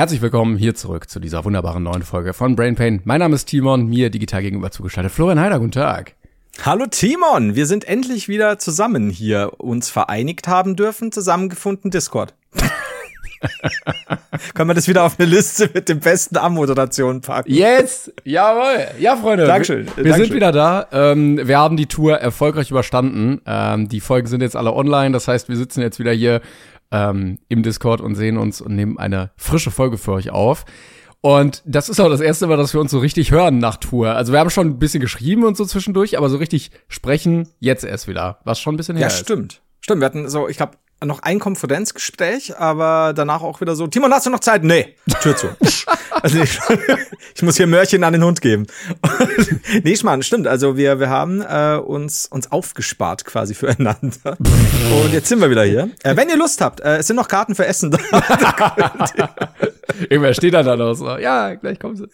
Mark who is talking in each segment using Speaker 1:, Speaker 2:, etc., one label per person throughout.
Speaker 1: Herzlich willkommen hier zurück zu dieser wunderbaren neuen Folge von Brain Pain. Mein Name ist Timon, mir digital gegenüber zugeschaltet. Florian Heider, guten Tag.
Speaker 2: Hallo Timon, wir sind endlich wieder zusammen hier, uns vereinigt haben dürfen, zusammengefunden Discord. Können wir das wieder auf eine Liste mit den besten Anmoderationen packen?
Speaker 1: Jetzt! Jawohl! Ja, Freunde.
Speaker 2: Dankeschön.
Speaker 1: Wir, wir
Speaker 2: Dankeschön.
Speaker 1: sind wieder da. Ähm, wir haben die Tour erfolgreich überstanden. Ähm, die Folgen sind jetzt alle online. Das heißt, wir sitzen jetzt wieder hier ähm, im Discord und sehen uns und nehmen eine frische Folge für euch auf. Und das ist auch das erste Mal, dass wir uns so richtig hören nach Tour. Also wir haben schon ein bisschen geschrieben und so zwischendurch, aber so richtig sprechen jetzt erst wieder, was schon ein bisschen her
Speaker 2: Ja,
Speaker 1: ist.
Speaker 2: stimmt. Stimmt, wir hatten so, ich glaube, noch ein Konferenzgespräch, aber danach auch wieder so, Timon, hast du noch Zeit? Nee, Tür zu. also ich, ich muss hier Mörchen an den Hund geben. nee, Schmarrn, stimmt. Also wir, wir haben äh, uns, uns aufgespart quasi füreinander. Und jetzt sind wir wieder hier. Äh, wenn ihr Lust habt, äh, es sind noch Karten für Essen da.
Speaker 1: Irgendwer steht da dann auch so, ja, gleich kommen sie.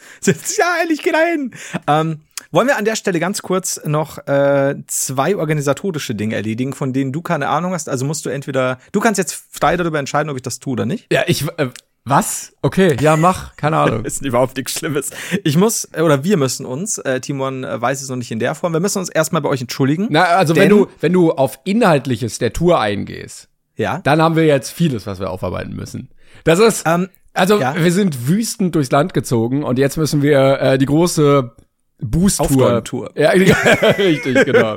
Speaker 2: ja, ehrlich, geh da hin. Ähm, wollen wir an der Stelle ganz kurz noch äh, zwei organisatorische Dinge erledigen, von denen du keine Ahnung hast? Also musst du entweder, du kannst jetzt frei darüber entscheiden, ob ich das tue oder nicht.
Speaker 1: Ja, ich, äh, was? Okay, ja, mach, keine Ahnung.
Speaker 2: Ist überhaupt nichts Schlimmes. Ich muss, oder wir müssen uns, äh, Timon äh, weiß es noch nicht in der Form, wir müssen uns erstmal bei euch entschuldigen.
Speaker 1: Na, also wenn du, wenn du auf Inhaltliches der Tour eingehst,
Speaker 2: Ja.
Speaker 1: dann haben wir jetzt vieles, was wir aufarbeiten müssen. Das ist,
Speaker 2: Ähm,
Speaker 1: also
Speaker 2: ja.
Speaker 1: wir sind wüstend durchs Land gezogen und jetzt müssen wir äh, die große Boost-Tour.
Speaker 2: Aufräumtour.
Speaker 1: Ja, richtig, genau.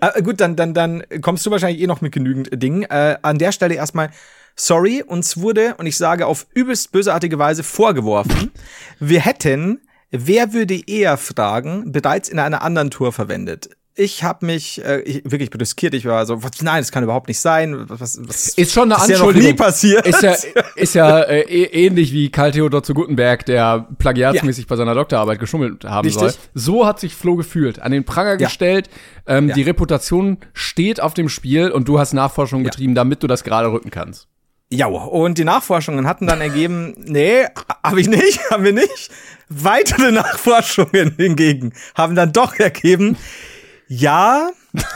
Speaker 2: Äh, gut, dann, dann, dann kommst du wahrscheinlich eh noch mit genügend Dingen. Äh, an der Stelle erstmal, sorry, uns wurde, und ich sage auf übelst bösartige Weise vorgeworfen, wir hätten, wer würde eher fragen, bereits in einer anderen Tour verwendet. Ich habe mich äh, ich, wirklich brüskiert. Ich war so, was, nein, das kann überhaupt nicht sein. Was, was,
Speaker 1: Ist schon eine
Speaker 2: ist ja
Speaker 1: Anschuldigung.
Speaker 2: nie passiert.
Speaker 1: Ist ja, ist ja äh, eh- ähnlich wie Karl Theodor zu Gutenberg, der plagiatsmäßig bei seiner Doktorarbeit geschummelt haben
Speaker 2: Richtig.
Speaker 1: soll. So hat sich Flo gefühlt. An den Pranger
Speaker 2: Ja.
Speaker 1: gestellt. Ähm,
Speaker 2: Ja.
Speaker 1: Die Reputation steht auf dem Spiel und du hast Nachforschung betrieben, damit du das gerade rücken kannst.
Speaker 2: Ja, und die Nachforschungen hatten dann ergeben, nee, habe ich nicht, haben wir nicht. Weitere Nachforschungen hingegen haben dann doch ergeben, ja,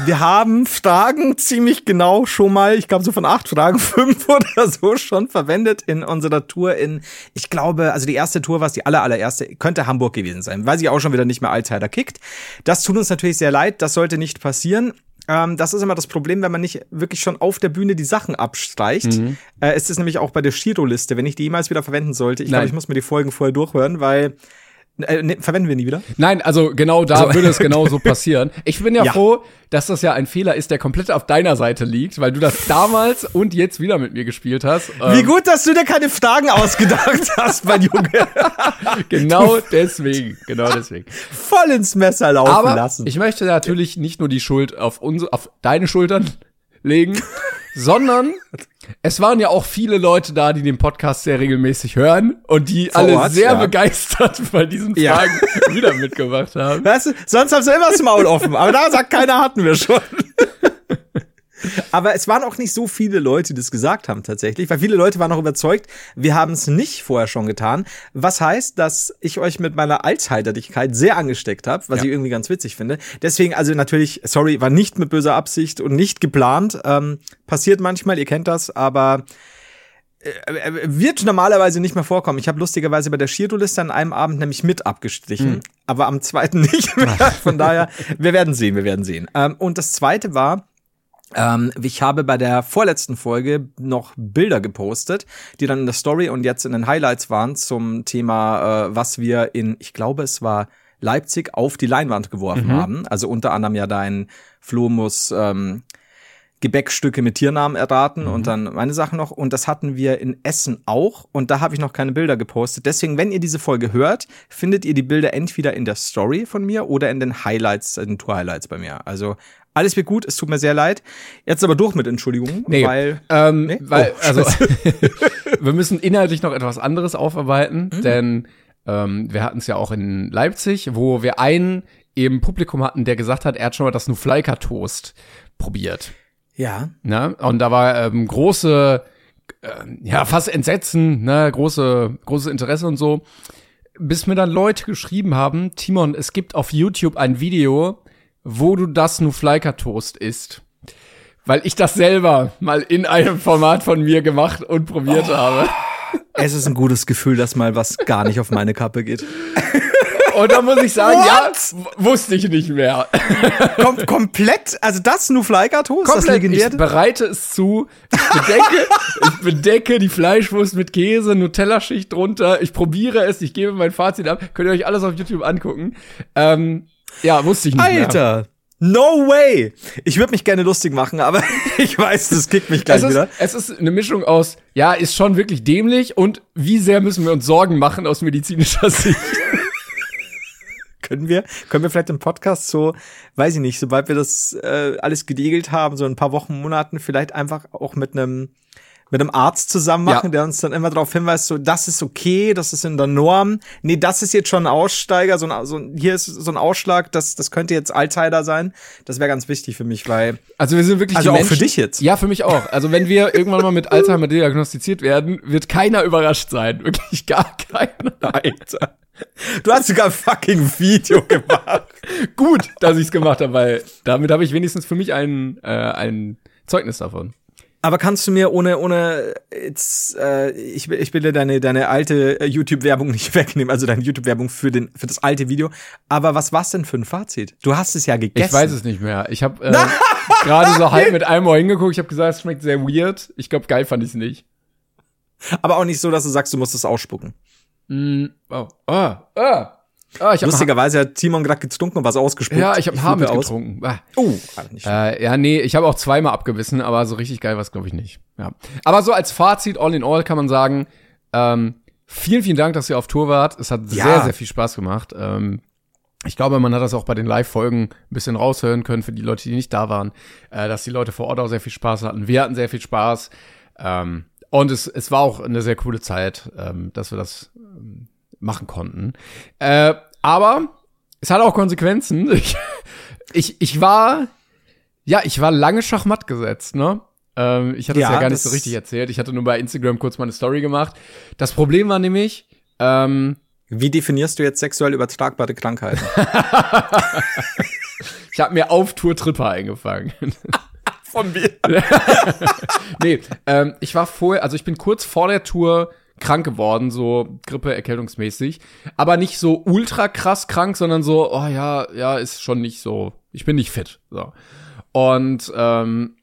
Speaker 2: wir haben Fragen ziemlich genau schon mal, ich glaube so von acht Fragen, fünf oder so schon verwendet in unserer Tour in, ich glaube, also die erste Tour war es, die aller, allererste, könnte Hamburg gewesen sein, weil sie auch schon wieder nicht mehr Allzeiter kickt. Das tut uns natürlich sehr leid, das sollte nicht passieren. Ähm, das ist immer das Problem, wenn man nicht wirklich schon auf der Bühne die Sachen abstreicht.
Speaker 1: Mhm.
Speaker 2: Äh, es ist nämlich auch bei der Shiro-Liste, wenn ich die jemals wieder verwenden sollte. Ich glaube, ich muss mir die Folgen vorher durchhören, weil äh, ne, verwenden wir nie wieder.
Speaker 1: Nein, also genau da
Speaker 2: So.
Speaker 1: würde es genauso passieren. Ich bin ja,
Speaker 2: Ja.
Speaker 1: froh, dass das ja ein Fehler ist, der komplett auf deiner Seite liegt, weil du das damals und jetzt wieder mit mir gespielt hast.
Speaker 2: Wie
Speaker 1: Ähm,
Speaker 2: gut, dass du dir keine Fragen ausgedacht hast, mein Junge.
Speaker 1: Genau deswegen, genau deswegen.
Speaker 2: Voll ins Messer laufen
Speaker 1: Aber
Speaker 2: lassen.
Speaker 1: ich möchte natürlich nicht nur die Schuld auf unsere, auf deine Schultern legen, sondern es waren ja auch viele Leute da, die den Podcast sehr regelmäßig hören und die
Speaker 2: Vor
Speaker 1: alle sehr
Speaker 2: ja.
Speaker 1: begeistert bei diesen
Speaker 2: Ja.
Speaker 1: Fragen wieder mitgemacht haben.
Speaker 2: Weißt du, sonst haben sie immer das Maul offen, aber da sagt keiner, hatten wir schon. Aber es waren auch nicht so viele Leute, die das gesagt haben tatsächlich, weil viele Leute waren auch überzeugt, wir haben es nicht vorher schon getan. Was heißt, dass ich euch mit meiner Allzeiterlichkeit sehr angesteckt habe, was
Speaker 1: Ja.
Speaker 2: ich irgendwie ganz witzig finde. Deswegen, also natürlich, sorry, war nicht mit böser Absicht und nicht geplant. Ähm, passiert manchmal, ihr kennt das, aber äh, wird normalerweise nicht mehr vorkommen. Ich habe lustigerweise bei der Shiro-Liste an einem Abend nämlich mit abgestrichen, aber am zweiten nicht mehr. Von daher, wir werden sehen, wir werden sehen. Ähm, und das zweite war, ähm, ich habe bei der vorletzten Folge noch Bilder gepostet, die dann in der Story und jetzt in den Highlights waren zum Thema, äh, was wir in, ich glaube, es war Leipzig auf die Leinwand geworfen haben. Also unter anderem ja dein Flo muss ähm, Gebäckstücke mit Tiernamen erraten und dann meine Sachen noch. Und das hatten wir in Essen auch. Und da habe ich noch keine Bilder gepostet. Deswegen, wenn ihr diese Folge hört, findet ihr die Bilder entweder in der Story von mir oder in den Highlights, in den Tour-Highlights bei mir. Also Alles wird gut, es tut mir sehr leid. Jetzt aber durch mit Entschuldigungen,
Speaker 1: Nee,
Speaker 2: weil
Speaker 1: ähm,
Speaker 2: Nee?
Speaker 1: weil,
Speaker 2: Oh,
Speaker 1: also, wir müssen inhaltlich noch etwas anderes aufarbeiten,
Speaker 2: Mhm.
Speaker 1: denn ähm, wir hatten es ja auch in Leipzig, wo wir einen im Publikum hatten, der gesagt hat, er hat schon mal das Nufleika Toast probiert.
Speaker 2: ja,
Speaker 1: Ne? Und da war ähm, große, äh, ja, fast Entsetzen, ne, große, großes Interesse und so. Bis mir dann Leute geschrieben haben, Timon, es gibt auf YouTube ein Video, wo du das Nufleika Toast isst. Weil ich das selber mal in einem Format von mir gemacht und probiert habe.
Speaker 2: es ist ein gutes Gefühl, dass mal was gar nicht auf meine Kappe geht.
Speaker 1: Und da muss ich sagen,
Speaker 2: What?
Speaker 1: ja, wusste ich nicht mehr.
Speaker 2: Kom komplett, also das Nufleika Toast, das legendäre.
Speaker 1: Ich bereite es zu. Ich bedecke, ich bedecke die Fleischwurst mit Käse, Nutella-Schicht drunter. Ich probiere es, ich gebe mein Fazit ab. Könnt ihr euch alles auf YouTube angucken. Ähm, ja, wusste ich nicht mehr.
Speaker 2: Alter! No way! Ich würde mich gerne lustig machen, aber ich weiß, das kickt mich gleich
Speaker 1: Es ist,
Speaker 2: wieder.
Speaker 1: es ist eine Mischung aus, ja, ist schon wirklich dämlich und wie sehr müssen wir uns Sorgen machen aus medizinischer Sicht.
Speaker 2: Können wir, können wir vielleicht im Podcast so, weiß ich nicht, sobald wir das äh, alles gedegelt haben, so in ein paar Wochen, Monaten, vielleicht einfach auch mit einem mit einem Arzt zusammen machen,
Speaker 1: Ja.
Speaker 2: der uns dann immer darauf hinweist, so, das ist okay, das ist in der Norm. Nee, das ist jetzt schon ein Aussteiger, so ein, so ein hier ist so ein Ausschlag, das, das könnte jetzt Alzheimer sein. Das wäre ganz wichtig für mich, weil
Speaker 1: Also wir sind wirklich
Speaker 2: Also auch für dich jetzt?
Speaker 1: Ja, für mich auch. Also wenn wir irgendwann mal mit Alzheimer diagnostiziert werden, wird keiner überrascht sein. Wirklich gar keiner.
Speaker 2: Alter. Du hast sogar ein fucking Video gemacht.
Speaker 1: Gut, dass ich es gemacht habe, weil damit habe ich wenigstens für mich ein, äh, ein Zeugnis davon.
Speaker 2: Aber kannst du mir ohne, ohne jetzt, äh, ich, will- ich will dir deine, deine alte äh, YouTube-Werbung nicht wegnehmen, also deine YouTube-Werbung für, den, für das alte Video. Aber was war's denn für ein Fazit? Du hast es ja gegessen.
Speaker 1: Ich weiß es nicht mehr. Ich habe äh, gerade so halb mit einem Ohr hingeguckt. Ich habe gesagt, es schmeckt sehr weird. Ich glaube, geil fand ich es nicht.
Speaker 2: Aber auch nicht so, dass du sagst, du musst es ausspucken.
Speaker 1: Mm, oh. Ah, ah. Ah,
Speaker 2: Lustigerweise hat Timon gerade getrunken und was ausgespuckt.
Speaker 1: ja, ich habe Haar
Speaker 2: flippe
Speaker 1: mit
Speaker 2: aus.
Speaker 1: getrunken. Ah.
Speaker 2: Oh.
Speaker 1: Äh, ja, nee, ich habe auch zweimal abgebissen, aber so richtig geil war es, glaube ich, nicht. Ja. Aber so als Fazit, all in all, kann man sagen, ähm, vielen, vielen Dank, dass ihr auf Tour wart. Es hat
Speaker 2: Ja.
Speaker 1: sehr, sehr viel Spaß gemacht. Ähm, ich glaube, man hat das auch bei den Live-Folgen ein bisschen raushören können für die Leute, die nicht da waren, äh, dass die Leute vor Ort auch sehr viel Spaß hatten. Wir hatten sehr viel Spaß. Ähm, und es, es war auch eine sehr coole Zeit, ähm, dass wir das ähm, machen konnten. Äh, aber es hat auch Konsequenzen. Ich, ich, ich war, ja, ich war lange Schachmatt gesetzt, ne? Ähm, ich hatte es
Speaker 2: Ja,
Speaker 1: ja gar nicht so richtig erzählt. Ich hatte nur bei Instagram kurz mal eine Story gemacht. Das Problem war nämlich, ähm,
Speaker 2: Wie definierst du jetzt sexuell übertragbare Krankheiten?
Speaker 1: ich habe mir auf Tour Tripper eingefangen.
Speaker 2: Von mir.
Speaker 1: nee, ähm, ich war vorher, also ich bin kurz vor der Tour krank geworden, so Grippe, erkältungsmäßig. Aber nicht so ultra krass krank, sondern so, oh ja, ja, ist schon nicht so, ich bin nicht fit. So. Und ähm,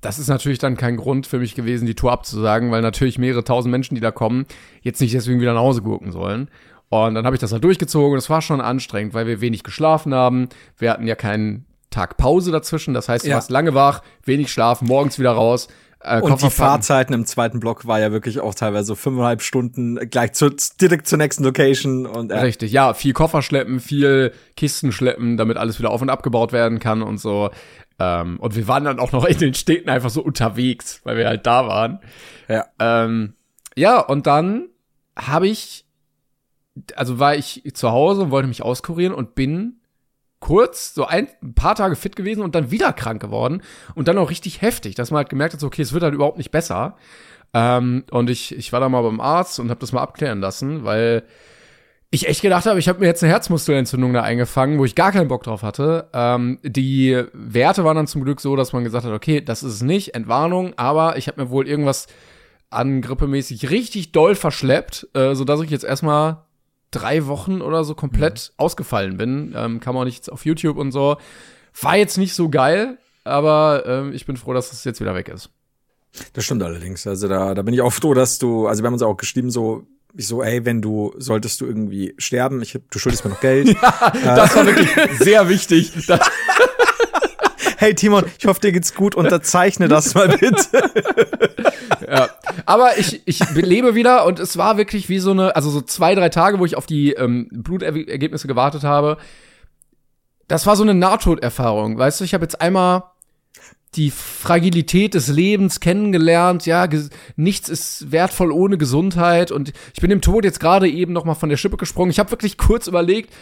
Speaker 1: das ist natürlich dann kein Grund für mich gewesen, die Tour abzusagen, weil natürlich mehrere tausend Menschen, die da kommen, jetzt nicht deswegen wieder nach Hause gucken sollen. Und dann habe ich das halt durchgezogen und es war schon anstrengend, weil wir wenig geschlafen haben. Wir hatten ja keinen Tag Pause dazwischen, das heißt, du
Speaker 2: Ja.
Speaker 1: warst lange wach, wenig schlafen, morgens wieder raus. Äh,
Speaker 2: Und die. Fahrzeiten im zweiten Block war ja wirklich auch teilweise so fünfeinhalb Stunden gleich zu, direkt zur nächsten Location und äh,
Speaker 1: Richtig, ja, viel Koffer schleppen, viel Kisten schleppen, damit alles wieder auf und abgebaut werden kann und so. Ähm, und wir waren dann auch noch in den Städten einfach so unterwegs, weil wir halt da waren.
Speaker 2: ja.
Speaker 1: Ähm, ja, und dann habe ich, also war ich zu Hause und wollte mich auskurieren und bin kurz, so ein, ein paar Tage fit gewesen und dann wieder krank geworden und dann auch richtig heftig, dass man halt gemerkt hat, so, okay, es wird halt überhaupt nicht besser. Ähm, und ich, ich war da mal beim Arzt und habe das mal abklären lassen, weil ich echt gedacht habe, ich habe mir jetzt eine Herzmuskelentzündung da eingefangen, wo ich gar keinen Bock drauf hatte. Ähm, die Werte waren dann zum Glück so, dass man gesagt hat, okay, das ist es nicht, Entwarnung, aber ich habe mir wohl irgendwas an grippemäßig richtig doll verschleppt, äh, so dass ich jetzt erstmal drei Wochen oder so komplett ausgefallen bin. Ähm, kam auch nichts auf YouTube und so. War jetzt nicht so geil, aber ähm, ich bin froh, dass es jetzt wieder weg ist.
Speaker 2: Das stimmt allerdings. Also da, da bin ich auch froh, dass du, also wir haben uns auch geschrieben, so, ich so, ey, wenn du, solltest du irgendwie sterben, ich, du schuldest mir noch Geld.
Speaker 1: Das war wirklich sehr wichtig. Das,
Speaker 2: hey Timon, ich hoffe, dir geht's gut, unterzeichne das mal bitte.
Speaker 1: ja. Aber ich, ich lebe wieder und es war wirklich wie so eine, also so zwei, drei Tage, wo ich auf die ähm, Blutergebnisse gewartet habe. das war so eine Nahtoderfahrung. Weißt du, ich habe jetzt einmal die Fragilität des Lebens kennengelernt. Ja, nichts ist wertvoll ohne Gesundheit. Und ich bin dem Tod jetzt gerade eben noch mal von der Schippe gesprungen. Ich habe wirklich kurz überlegt,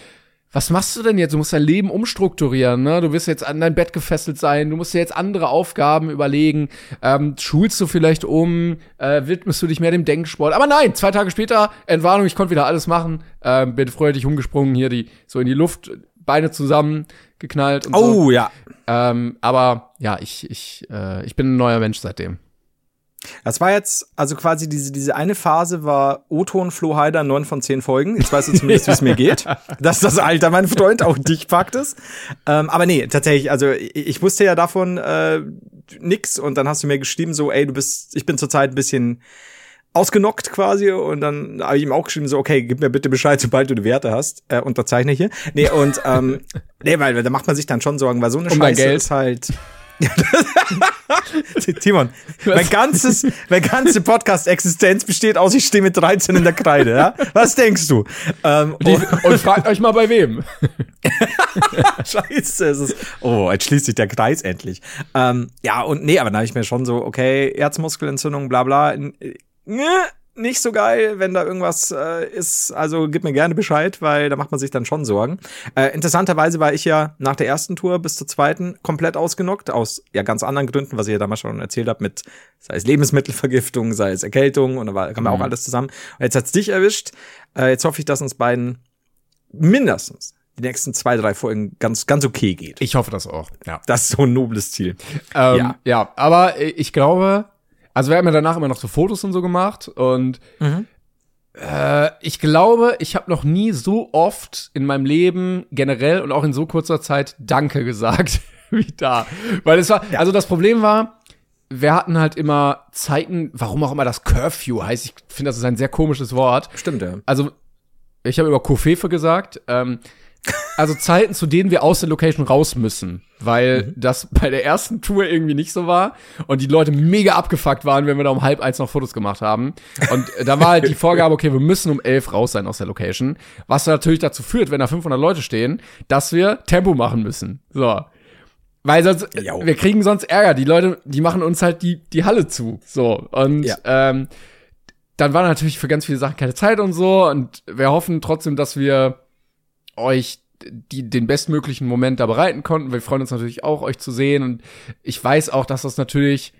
Speaker 1: was machst du denn jetzt? Du musst dein Leben umstrukturieren, ne? Du wirst jetzt an dein Bett gefesselt sein, du musst dir jetzt andere Aufgaben überlegen. Ähm, schulst du vielleicht um, äh, widmest du dich mehr dem Denksport? Aber nein, zwei Tage später, Entwarnung, ich konnte wieder alles machen. Ähm, bin freudig umgesprungen, hier die so in die Luft, Beine zusammen geknallt und
Speaker 2: oh,
Speaker 1: so.
Speaker 2: ja.
Speaker 1: Ähm, aber ja, ich, ich, äh, ich bin ein neuer Mensch seitdem.
Speaker 2: Das war jetzt, also quasi diese, diese eine Phase war O-Ton Flo Heider, neun von zehn Folgen. Jetzt weißt du zumindest, wie es mir geht. Das ist das Alter, mein Freund, auch dich packt es. Ähm, aber nee, tatsächlich, also ich, ich wusste ja davon äh, nix und dann hast du mir geschrieben, so, ey, du bist, ich bin zurzeit ein bisschen ausgenockt quasi und dann habe ich ihm auch geschrieben so okay gib mir bitte Bescheid sobald du die Werte hast äh, unterzeichne hier nee und ähm, nee weil da macht man sich dann schon Sorgen weil so eine
Speaker 1: um
Speaker 2: Scheiße
Speaker 1: Geld.
Speaker 2: ist halt Timon, mein ganzes, mein ganze Podcast-Existenz besteht aus, ich stehe mit 13 in der Kreide, ja? Was denkst du? Ähm,
Speaker 1: Die, und fragt euch mal bei wem.
Speaker 2: Scheiße, es ist, oh, jetzt schließt sich der Kreis endlich. Ähm, ja, und nee, aber dann habe ich mir schon so, okay, Herzmuskelentzündung, bla bla, äh, nicht so geil, wenn da irgendwas äh, ist. Also gib mir gerne Bescheid, weil da macht man sich dann schon Sorgen. Äh, interessanterweise war ich ja nach der ersten Tour bis zur zweiten komplett ausgenockt, aus ja ganz anderen Gründen, was ich ja damals schon erzählt habe, mit sei es Lebensmittelvergiftung, sei es Erkältung und da war, kam ja auch alles zusammen. Und jetzt hat's dich erwischt. Äh, jetzt hoffe ich, dass uns beiden mindestens die nächsten zwei, drei Folgen ganz, ganz okay geht.
Speaker 1: Ich hoffe das auch. Ja.
Speaker 2: Das ist so ein nobles Ziel.
Speaker 1: Ähm,
Speaker 2: Ja.
Speaker 1: ja. aber ich glaube, also wir haben ja danach immer noch so Fotos und so gemacht und äh, ich glaube, ich habe noch nie so oft in meinem Leben generell und auch in so kurzer Zeit Danke gesagt wie da, weil es war, also das Problem war, wir hatten halt immer Zeiten, warum auch immer das Curfew heißt. Ich finde, das ist ein sehr komisches Wort.
Speaker 2: Stimmt, ja.
Speaker 1: Also ich habe über Kofefe gesagt. Ähm, also Zeiten, zu denen wir aus der Location raus müssen, weil das bei der ersten Tour irgendwie nicht so war und die Leute mega abgefuckt waren, wenn wir da um halb eins noch Fotos gemacht haben. Und da war halt die Vorgabe, okay, wir müssen um elf raus sein aus der Location, was natürlich dazu führt, wenn da 500 Leute stehen, dass wir Tempo machen müssen. So. Weil sonst,
Speaker 2: Jo.
Speaker 1: wir kriegen sonst Ärger. Die Leute, die machen uns halt die, die Halle zu. So. Und
Speaker 2: Ja.
Speaker 1: ähm, dann war natürlich für ganz viele Sachen keine Zeit und so. Und wir hoffen trotzdem, dass wir euch die, den bestmöglichen Moment da bereiten konnten. Wir freuen uns natürlich auch, euch zu sehen. Und ich weiß auch, dass das natürlich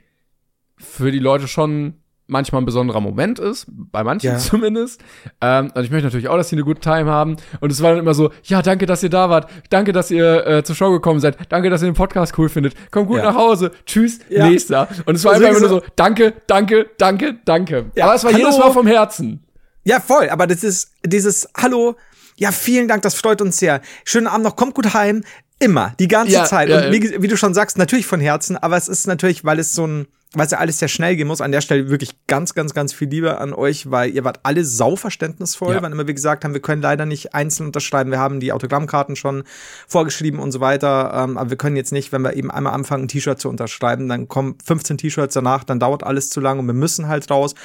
Speaker 1: für die Leute schon manchmal ein besonderer Moment ist, bei manchen
Speaker 2: Ja.
Speaker 1: zumindest. Ähm, und ich möchte natürlich auch, dass sie eine gute Time haben. Und es war dann immer so, ja, danke, dass ihr da wart. Danke, dass ihr äh, zur Show gekommen seid. Danke, dass ihr den Podcast cool findet. Kommt gut
Speaker 2: Ja.
Speaker 1: nach Hause. Tschüss,
Speaker 2: Ja.
Speaker 1: nächster. Und es war
Speaker 2: Also
Speaker 1: einfach nur so, danke, danke, danke, danke.
Speaker 2: Ja,
Speaker 1: Aber es war
Speaker 2: hallo.
Speaker 1: jedes Mal vom Herzen.
Speaker 2: Ja, voll. Aber das ist dieses Hallo. Ja, vielen Dank, das freut uns sehr. Schönen Abend noch, kommt gut heim. Immer, die ganze
Speaker 1: Ja,
Speaker 2: Zeit.
Speaker 1: ja,
Speaker 2: und wie, wie du schon sagst, natürlich von Herzen, aber es ist natürlich, weil es so ein, weil es ja alles sehr schnell gehen muss, an der Stelle wirklich ganz, ganz, ganz viel Liebe an euch, weil ihr wart alle sauverständnisvoll,
Speaker 1: Ja.
Speaker 2: wann immer wir gesagt haben, wir können leider nicht einzeln unterschreiben, wir haben die Autogrammkarten schon vorgeschrieben und so weiter, ähm, aber wir können jetzt nicht, wenn wir eben einmal anfangen, ein T-Shirt zu unterschreiben, dann kommen 15 T-Shirts danach, dann dauert alles zu lang und wir müssen halt raus.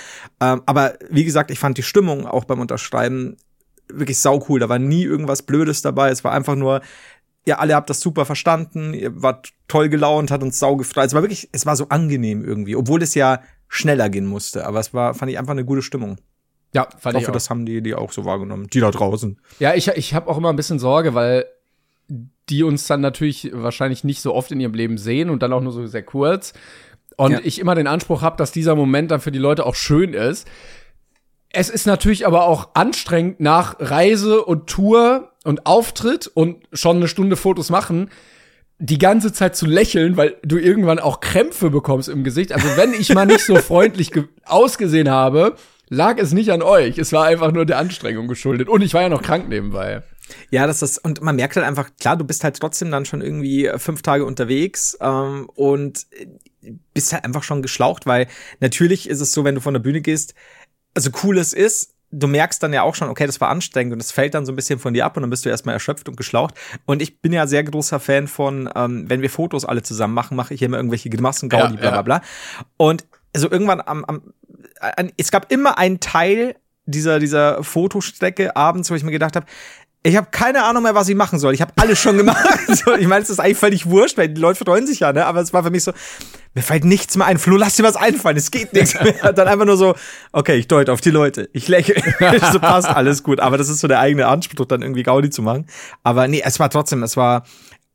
Speaker 2: Ähm, aber wie gesagt, ich fand die Stimmung auch beim Unterschreiben wirklich saucool. Da war nie irgendwas Blödes dabei. Es war einfach nur, ihr alle habt das super verstanden, ihr wart toll gelaunt, hat uns sau gefreut. Es war wirklich, es war so angenehm irgendwie, obwohl es ja schneller gehen musste. Aber es war, fand ich einfach eine gute Stimmung.
Speaker 1: Ja, fand
Speaker 2: Ich
Speaker 1: ich
Speaker 2: hoffe,
Speaker 1: auch.
Speaker 2: das haben die, die auch so wahrgenommen. Die da draußen.
Speaker 1: Ja, ich, ich habe auch immer ein bisschen Sorge, weil die uns dann natürlich wahrscheinlich nicht so oft in ihrem Leben sehen und dann auch nur so sehr kurz. Und
Speaker 2: Ja.
Speaker 1: ich immer den Anspruch habe, dass dieser Moment dann für die Leute auch schön ist. Es ist natürlich aber auch anstrengend nach Reise und Tour und Auftritt und schon eine Stunde Fotos machen, die ganze Zeit zu lächeln, weil du irgendwann auch Krämpfe bekommst im Gesicht. Also wenn ich mal nicht so freundlich ge- ausgesehen habe, lag es nicht an euch. Es war einfach nur der Anstrengung geschuldet. Und ich war ja noch krank nebenbei.
Speaker 2: Ja, das ist, und man merkt halt einfach, klar, du bist halt trotzdem dann schon irgendwie äh, fünf Tage unterwegs ähm, und äh, bist halt einfach schon geschlaucht, weil natürlich ist es so, wenn du von der Bühne gehst, also cool es ist, du merkst dann ja auch schon, okay, das war anstrengend und das fällt dann so ein bisschen von dir ab und dann bist du erstmal erschöpft und geschlaucht. Und ich bin ja sehr großer Fan von, ähm, wenn wir Fotos alle zusammen machen, mache ich immer irgendwelche Grimassen, Gaudi,
Speaker 1: Ja,
Speaker 2: bla bla bla. Und also irgendwann am, am an, es gab immer einen Teil dieser, dieser Fotostrecke abends, wo ich mir gedacht habe, ich habe keine Ahnung mehr, was ich machen soll. Ich habe alles schon gemacht. ich meine, es ist eigentlich völlig wurscht, weil die Leute freuen sich ja, ne? Aber es war für mich so, mir fällt nichts mehr ein. Flo, lass dir was einfallen, es geht nichts mehr. Dann einfach nur so, okay, ich deute auf die Leute. Ich lächle. so passt alles gut. Aber das ist so der eigene Anspruch, dann irgendwie Gaudi zu machen. Aber nee, es war trotzdem, es war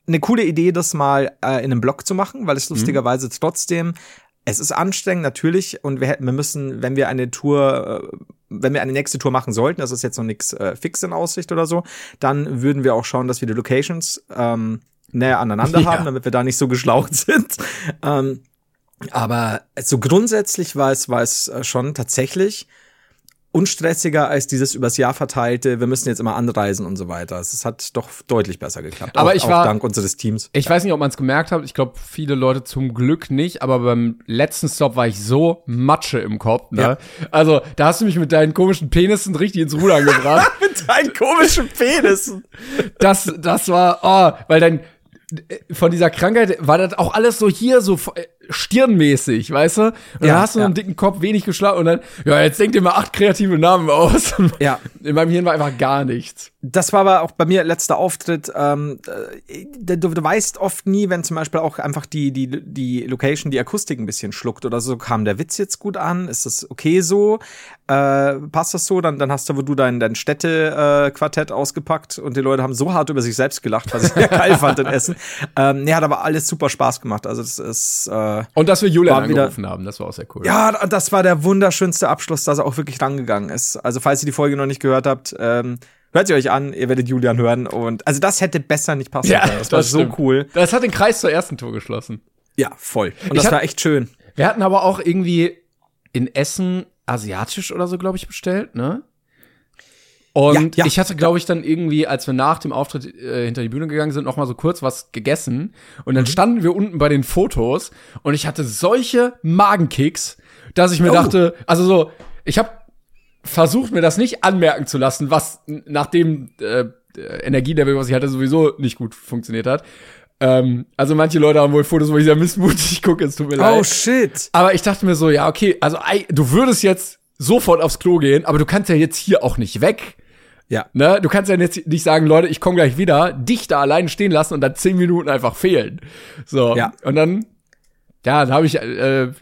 Speaker 2: eine coole Idee, das mal äh, in einem Blog zu machen, weil es mhm. lustigerweise trotzdem es ist anstrengend, natürlich, und wir, hätten, wir müssen, wenn wir eine Tour, äh, wenn wir eine nächste Tour machen sollten, das ist jetzt noch nichts äh, fix in Aussicht oder so, dann würden wir auch schauen, dass wir die Locations ähm, näher aneinander ja. haben, damit wir da nicht so geschlaucht sind. Ähm, aber so grundsätzlich war es, war es äh, schon tatsächlich unstressiger als dieses übers Jahr verteilte, wir müssen jetzt immer anreisen und so weiter. Es hat doch deutlich besser geklappt.
Speaker 1: Aber auch, ich war,
Speaker 2: dank unseres Teams.
Speaker 1: Ich weiß nicht, ob man es gemerkt hat. Ich glaube, viele Leute zum Glück nicht. Aber beim letzten Stop war ich so Matsche im Kopf. Ne? Ja. Also, da hast du mich mit deinen komischen Penissen richtig ins Rudern gebracht.
Speaker 2: mit deinen komischen Penissen.
Speaker 1: Das, das war, oh, weil dein, von dieser Krankheit war das auch alles so hier so stirnmäßig, weißt du? Und ja, dann hast du ja. einen dicken Kopf, wenig geschlafen und dann, ja, jetzt denk dir mal acht kreative Namen aus. Ja. In meinem Hirn war einfach gar nichts.
Speaker 2: Das war aber auch bei mir letzter Auftritt. Ähm, äh, du, du weißt oft nie, wenn zum Beispiel auch einfach die, die, die Location, die Akustik ein bisschen schluckt oder so, kam der Witz jetzt gut an? Ist das okay so? Äh, passt das so? Dann, dann hast du, wo du dein, dein Städte-Quartett äh, ausgepackt und die Leute haben so hart über sich selbst gelacht, was ich sehr geil fand in Essen. Ähm, nee, hat aber alles super Spaß gemacht. Also das ist äh,
Speaker 1: Und dass wir Julian angerufen wieder, haben, das war auch sehr cool.
Speaker 2: Ja, das war der wunderschönste Abschluss, dass er auch wirklich rangegangen ist. Also falls ihr die Folge noch nicht gehört habt, ähm, Hört sie euch an, ihr werdet Julian hören. Und also das hätte besser nicht passen
Speaker 1: ja, können. Das, das war stimmt. so cool. Das hat den Kreis zur ersten Tour geschlossen.
Speaker 2: Ja, voll. Und das hab, war echt schön.
Speaker 1: Wir hatten aber auch irgendwie in Essen asiatisch oder so, glaube ich, bestellt, ne? Und ja, ja. ich hatte, glaube ich, dann irgendwie, als wir nach dem Auftritt äh, hinter die Bühne gegangen sind, noch mal so kurz was gegessen. Und dann mhm. standen wir unten bei den Fotos und ich hatte solche Magenkicks, dass ich mir oh. dachte, also so, ich habe versucht mir das nicht anmerken zu lassen, was nach dem äh, Energielevel, was ich hatte, sowieso nicht gut funktioniert hat. Ähm, also manche Leute haben wohl Fotos, wo ich sehr missmutig gucke, es tut mir leid.
Speaker 2: Oh shit.
Speaker 1: Aber ich dachte mir so, ja, okay, also du würdest jetzt sofort aufs Klo gehen, aber du kannst ja jetzt hier auch nicht weg. Ja. Ne? Du kannst ja jetzt nicht sagen, Leute, ich komme gleich wieder, dich da alleine stehen lassen und dann zehn Minuten einfach fehlen. So. Ja. Und dann, ja, dann habe ich äh,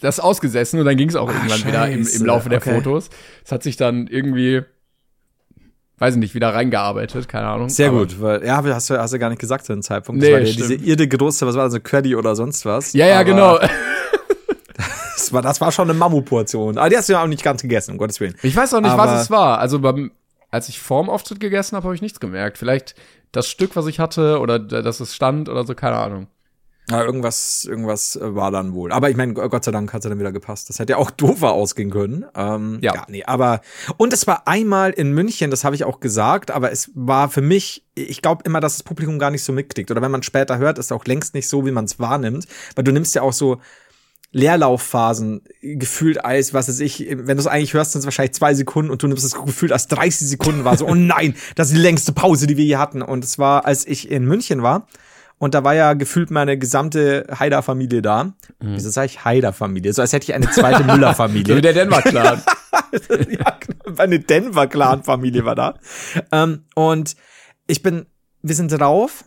Speaker 1: das ausgesessen und dann ging es auch Ach, irgendwann Scheiße. wieder im, im Laufe der okay. Fotos. Es hat sich dann irgendwie, weiß ich nicht, wieder reingearbeitet, keine Ahnung.
Speaker 2: Sehr gut, weil, ja, hast du, hast du gar nicht gesagt zu dem Zeitpunkt. Nee, das war ja diese irde große, was war das, so Curdy oder sonst was.
Speaker 1: Ja, ja, genau.
Speaker 2: das, war, das war schon eine Mammutportion. Aber die hast du ja auch nicht ganz gegessen, um Gottes Willen.
Speaker 1: Ich weiß auch nicht, aber was es war. Also beim, als ich vorm Auftritt gegessen habe, habe ich nichts gemerkt. Vielleicht das Stück, was ich hatte, oder dass es stand oder so, keine Ahnung.
Speaker 2: Ja, irgendwas, irgendwas äh, war dann wohl. Aber ich meine, Gott sei Dank hat es dann wieder gepasst. Das hätte ja auch doofer ausgehen können. Ähm, ja. ja, nee, aber und es war einmal in München, das habe ich auch gesagt, aber es war für mich, ich glaube immer, dass das Publikum gar nicht so mitkriegt. Oder wenn man später hört, ist es auch längst nicht so, wie man es wahrnimmt. Weil du nimmst ja auch so Leerlaufphasen gefühlt als, was weiß ich, wenn du es eigentlich hörst, sind es wahrscheinlich zwei Sekunden und du nimmst es gefühlt als 30 Sekunden war so, oh nein, das ist die längste Pause, die wir je hatten. Und es war, als ich in München war, und da war ja gefühlt meine gesamte Haider-Familie da. Mhm. Wieso sage ich Haider-Familie? So als hätte ich eine zweite Müller-Familie. so
Speaker 1: wie der Denver-Clan.
Speaker 2: ja, meine Denver-Clan-Familie war da. Ähm, und ich bin, wir sind drauf.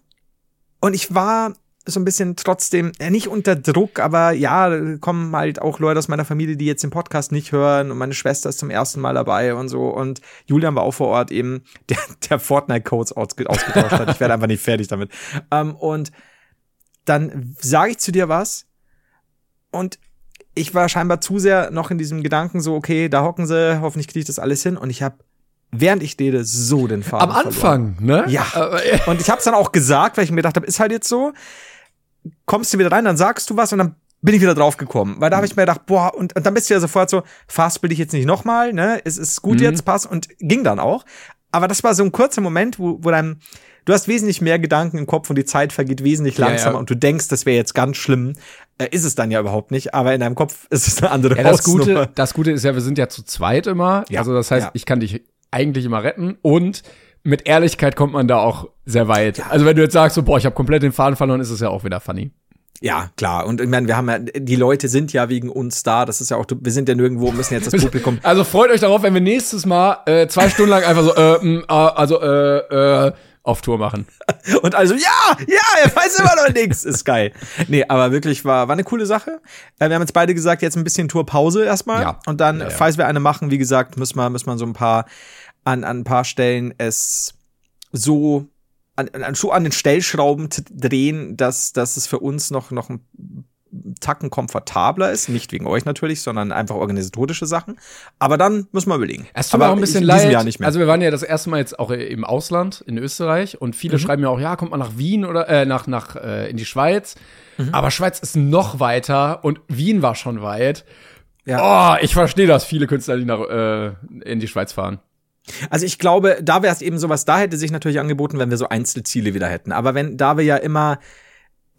Speaker 2: Und ich war so ein bisschen trotzdem, ja, nicht unter Druck, aber ja, kommen halt auch Leute aus meiner Familie, die jetzt den Podcast nicht hören und meine Schwester ist zum ersten Mal dabei und so und Julian war auch vor Ort eben, der, der Fortnite-Codes ausgetauscht hat. Ich werde einfach nicht fertig damit. Ähm, und dann sage ich zu dir was und ich war scheinbar zu sehr noch in diesem Gedanken so, okay, da hocken sie, hoffentlich kriege ich das alles hin und ich habe während ich rede so den Faden
Speaker 1: Am Anfang,
Speaker 2: verloren. ne? Ja. Und ich habe es dann auch gesagt, weil ich mir gedacht habe, ist halt jetzt so kommst du wieder rein, dann sagst du was und dann bin ich wieder drauf gekommen. Weil da habe ich mir gedacht, boah, und, und dann bist du ja sofort so, fastbill dich jetzt nicht nochmal, ne? Es ist gut mhm. jetzt, pass und ging dann auch. Aber das war so ein kurzer Moment, wo, wo dann, du hast wesentlich mehr Gedanken im Kopf und die Zeit vergeht wesentlich langsamer ja, ja. und du denkst, das wäre jetzt ganz schlimm. Äh, ist es dann ja überhaupt nicht, aber in deinem Kopf ist es eine andere
Speaker 1: ja, das Gute, das Gute ist ja, wir sind ja zu zweit immer. Ja, also das heißt, ich kann dich eigentlich immer retten und mit Ehrlichkeit kommt man da auch sehr weit. Ja. Also wenn du jetzt sagst, so, boah, ich habe komplett den Faden verloren, ist es ja auch wieder funny.
Speaker 2: Ja, klar. Und ich meine, wir haben ja, die Leute sind ja wegen uns da. Das ist ja auch, wir sind ja nirgendwo, müssen jetzt das Publikum.
Speaker 1: Also freut euch darauf, wenn wir nächstes Mal äh, zwei Stunden lang einfach so, äh, mh, äh, also äh, äh, auf Tour machen.
Speaker 2: Und also, ja, ja, er weiß immer noch nichts. Ist geil. Nee, aber wirklich war, war eine coole Sache. Äh, wir haben jetzt beide gesagt, jetzt ein bisschen Tourpause erstmal.
Speaker 1: Ja.
Speaker 2: Und dann,
Speaker 1: Ja, ja.
Speaker 2: falls wir eine machen, wie gesagt, müssen wir, müssen wir so ein paar, an, an ein paar Stellen es so an, an, so an den Stellschrauben drehen, dass, dass es für uns noch, noch ein Tacken komfortabler ist. Nicht wegen euch natürlich, sondern einfach organisatorische Sachen. Aber dann müssen wir überlegen.
Speaker 1: Es tut mir auch ein bisschen leid. Also wir waren ja das erste Mal jetzt auch im Ausland, in Österreich, und
Speaker 2: Mhm.
Speaker 1: viele schreiben ja auch, ja, kommt man nach Wien oder äh, nach, nach äh, in die Schweiz.
Speaker 2: Mhm.
Speaker 1: Aber Schweiz ist noch weiter und Wien war schon weit.
Speaker 2: Ja.
Speaker 1: Oh, ich verstehe das, viele Künstler, die nach, äh, in die Schweiz fahren.
Speaker 2: Also ich glaube, da wäre es eben sowas, da hätte sich natürlich angeboten, wenn wir so Einzelziele wieder hätten. Aber wenn, da wir ja immer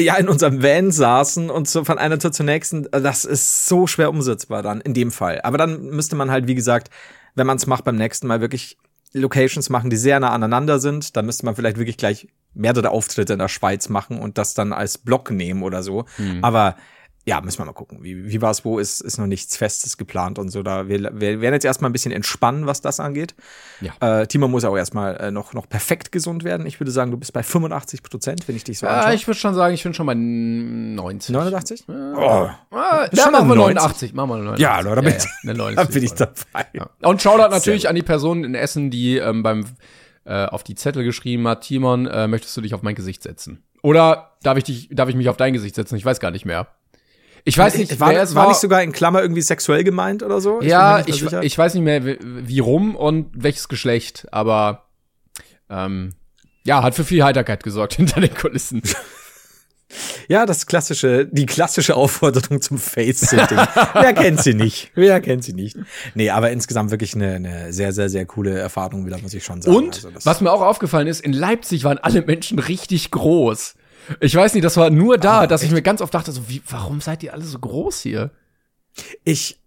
Speaker 2: ja in unserem Van saßen und so von einer Tour zur nächsten, das ist so schwer umsetzbar dann in dem Fall. Aber dann müsste man halt, wie gesagt, wenn man es macht beim nächsten Mal wirklich Locations machen, die sehr nah aneinander sind, dann müsste man vielleicht wirklich gleich mehrere Auftritte in der Schweiz machen und das dann als Block nehmen oder so. Aber ja, müssen wir mal gucken. Wie, wie war es wo? Ist, ist noch nichts Festes geplant und so. Da wir, wir werden jetzt erstmal ein bisschen entspannen, was das angeht.
Speaker 1: Ja.
Speaker 2: Äh, Timo muss auch erstmal äh, noch, noch perfekt gesund werden. Ich würde sagen, du bist bei 85 Prozent, wenn ich dich so anschaue.
Speaker 1: ich würde schon sagen, ich bin schon bei 90.
Speaker 2: 89? Oh, Bist
Speaker 1: ja,
Speaker 2: schon
Speaker 1: machen wir
Speaker 2: bei 90?
Speaker 1: 89. Machen wir 89.
Speaker 2: Ja, da bin ich-
Speaker 1: eine
Speaker 2: da
Speaker 1: 90.
Speaker 2: bin ich dabei.
Speaker 1: Ja. Und Shoutout
Speaker 2: Sehr
Speaker 1: natürlich
Speaker 2: gut.
Speaker 1: an die Person in Essen, die ähm, beim äh, auf die Zettel geschrieben hat, Timon, äh, möchtest du dich auf mein Gesicht setzen? Oder darf ich dich, darf ich mich auf dein Gesicht setzen? Ich weiß gar nicht mehr. Ich weiß nicht,
Speaker 2: war,
Speaker 1: es
Speaker 2: war nicht sogar in Klammer irgendwie sexuell gemeint oder so?
Speaker 1: ja, ich,
Speaker 2: sicher.
Speaker 1: ich weiß nicht mehr, wie, rum und welches Geschlecht, aber ähm, ja, hat für viel Heiterkeit gesorgt hinter den Kulissen.
Speaker 2: Ja, das klassische, die klassische Aufforderung zum Face-Sitting. Wer kennt sie nicht? Wer kennt sie nicht? Nee, aber insgesamt wirklich eine, eine sehr, sehr, sehr coole Erfahrung wieder, muss ich schon sagen.
Speaker 1: Und
Speaker 2: Also
Speaker 1: was mir auch aufgefallen ist, in Leipzig waren alle Menschen richtig groß. Ich weiß nicht, das war nur da,
Speaker 2: Ah,
Speaker 1: dass ich mir ganz oft dachte, so, wie, warum seid ihr alle so groß hier?
Speaker 2: Ich,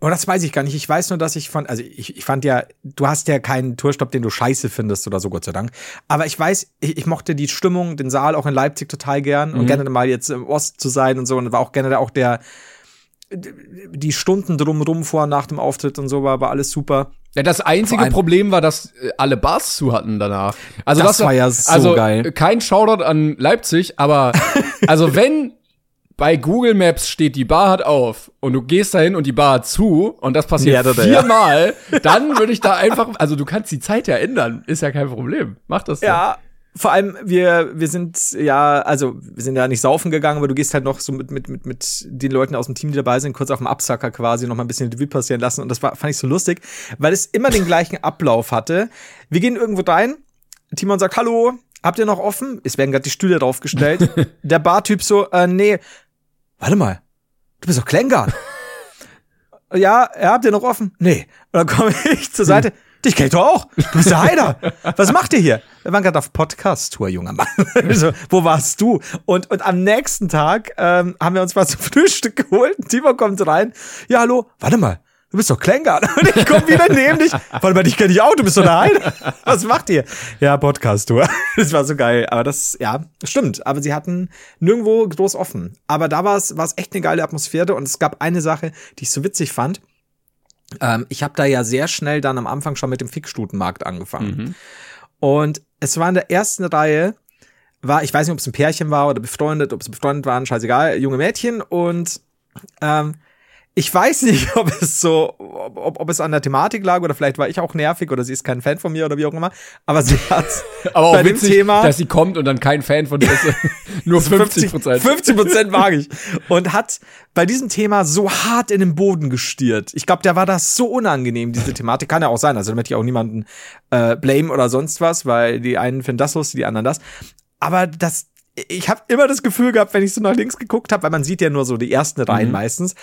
Speaker 2: oder das weiß ich gar nicht. Ich weiß nur, dass ich von, also ich, ich fand ja, du hast ja keinen Tourstopp, den du scheiße findest oder so, Gott sei Dank. Aber ich weiß, ich, ich mochte die Stimmung, den Saal auch in Leipzig total gern und gerne mal jetzt im Ost zu sein und so. Und war auch gerne auch der, die Stunden drumrum vor und nach dem Auftritt und so war, war alles super.
Speaker 1: Ja, das einzige Problem war, dass äh, alle Bars zu hatten danach. Also
Speaker 2: Das war ja so
Speaker 1: also,
Speaker 2: geil.
Speaker 1: Kein Shoutout an Leipzig, aber also wenn bei Google Maps steht, die Bar hat auf und du gehst dahin und die Bar hat zu und das passiert
Speaker 2: Ja, das- ja.
Speaker 1: viermal, dann würde ich da einfach, also du kannst die Zeit ja ändern, ist ja kein Problem. Mach das.
Speaker 2: Ja, vor allem, wir, wir sind ja, also wir sind ja nicht saufen gegangen, aber du gehst halt noch so mit, mit, mit, mit den Leuten aus dem Team, die dabei sind, kurz auf dem Absacker quasi noch mal ein bisschen Revue passieren lassen. Und das war, fand ich so lustig, weil es immer den gleichen Ablauf hatte. Wir gehen irgendwo rein, Timon sagt, hallo, habt ihr noch offen? Es werden gerade die Stühle draufgestellt. Der Bartyp so, äh, nee, warte mal, du bist doch Klängern. ja, ja, habt ihr noch offen? Nee. Und dann komme ich zur Seite. Dich kenn ich doch auch. Du bist der Heider. Was macht ihr hier? Wir waren gerade auf Podcast-Tour, junger Mann. so, wo warst du? Und, und am nächsten Tag ähm, haben wir uns was zum Frühstück geholt. Timo kommt rein. Ja, hallo. Warte mal. Du bist doch Klängern. Und ich komme wieder neben dich. Warte mal, dich kenn ich auch. Du bist doch Heider. Was macht ihr? Ja, Podcast-Tour. Das war so geil. Aber das, ja, stimmt. Aber sie hatten nirgendwo groß offen. Aber da war es echt eine geile Atmosphäre. Und es gab eine Sache, die ich so witzig fand. Ähm, ich habe da ja sehr schnell dann am Anfang schon mit dem Fickstutenmarkt angefangen. Und es war in der ersten Reihe, war, ich weiß nicht, ob es ein Pärchen war oder befreundet, ob es befreundet waren, scheißegal, junge Mädchen. Und ähm, ich weiß nicht, ob es so, ob, ob es an der Thematik lag oder vielleicht war ich auch nervig oder sie ist kein Fan von mir oder wie auch immer. Aber sie hat
Speaker 1: Aber auch
Speaker 2: bei dem
Speaker 1: witzig,
Speaker 2: Thema
Speaker 1: dass sie kommt und dann kein Fan von dir ist. Nur 50 Prozent.
Speaker 2: 50 Prozent mag ich. Und hat bei diesem Thema so hart in den Boden gestiert. Ich glaube, der war das so unangenehm, diese Thematik. Kann ja auch sein. Also damit ich auch niemanden äh, blame oder sonst was, weil die einen finden das lustig, die anderen das. Aber das, ich habe immer das Gefühl gehabt, wenn ich so nach links geguckt habe, weil man sieht ja nur so die ersten Reihen meistens.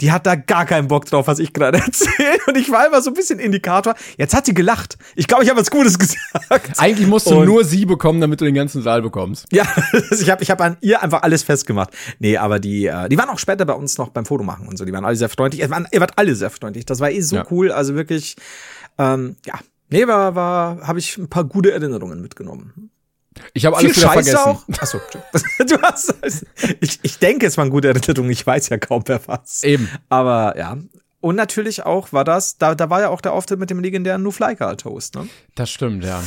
Speaker 2: Die hat da gar keinen Bock drauf, was ich gerade erzähle. Und ich war immer so ein bisschen Indikator. Jetzt hat sie gelacht. Ich glaube, ich habe was Gutes gesagt.
Speaker 1: Eigentlich musst du
Speaker 2: Und-
Speaker 1: nur sie bekommen, damit du den ganzen Saal bekommst.
Speaker 2: Ja, ich habe ich hab an ihr einfach alles festgemacht. Nee, aber die, äh, die waren auch später bei uns noch beim Fotomachen und so. Die waren alle sehr freundlich. Ihr wart alle sehr freundlich. Das war eh so
Speaker 1: Ja.
Speaker 2: cool. Also wirklich, ähm, ja. Nee, war, war, habe ich ein paar gute Erinnerungen mitgenommen.
Speaker 1: Ich habe alles
Speaker 2: Viel
Speaker 1: wieder
Speaker 2: Scheiße
Speaker 1: vergessen.
Speaker 2: auch. Achso, du hast. Ich, ich denke, es war eine gute Erinnerung. Ich weiß ja kaum mehr was.
Speaker 1: Eben.
Speaker 2: Aber ja. Und natürlich auch war das, da, da war ja auch der Auftritt mit dem legendären Nufleika Toast, ne?
Speaker 1: Das stimmt, ja.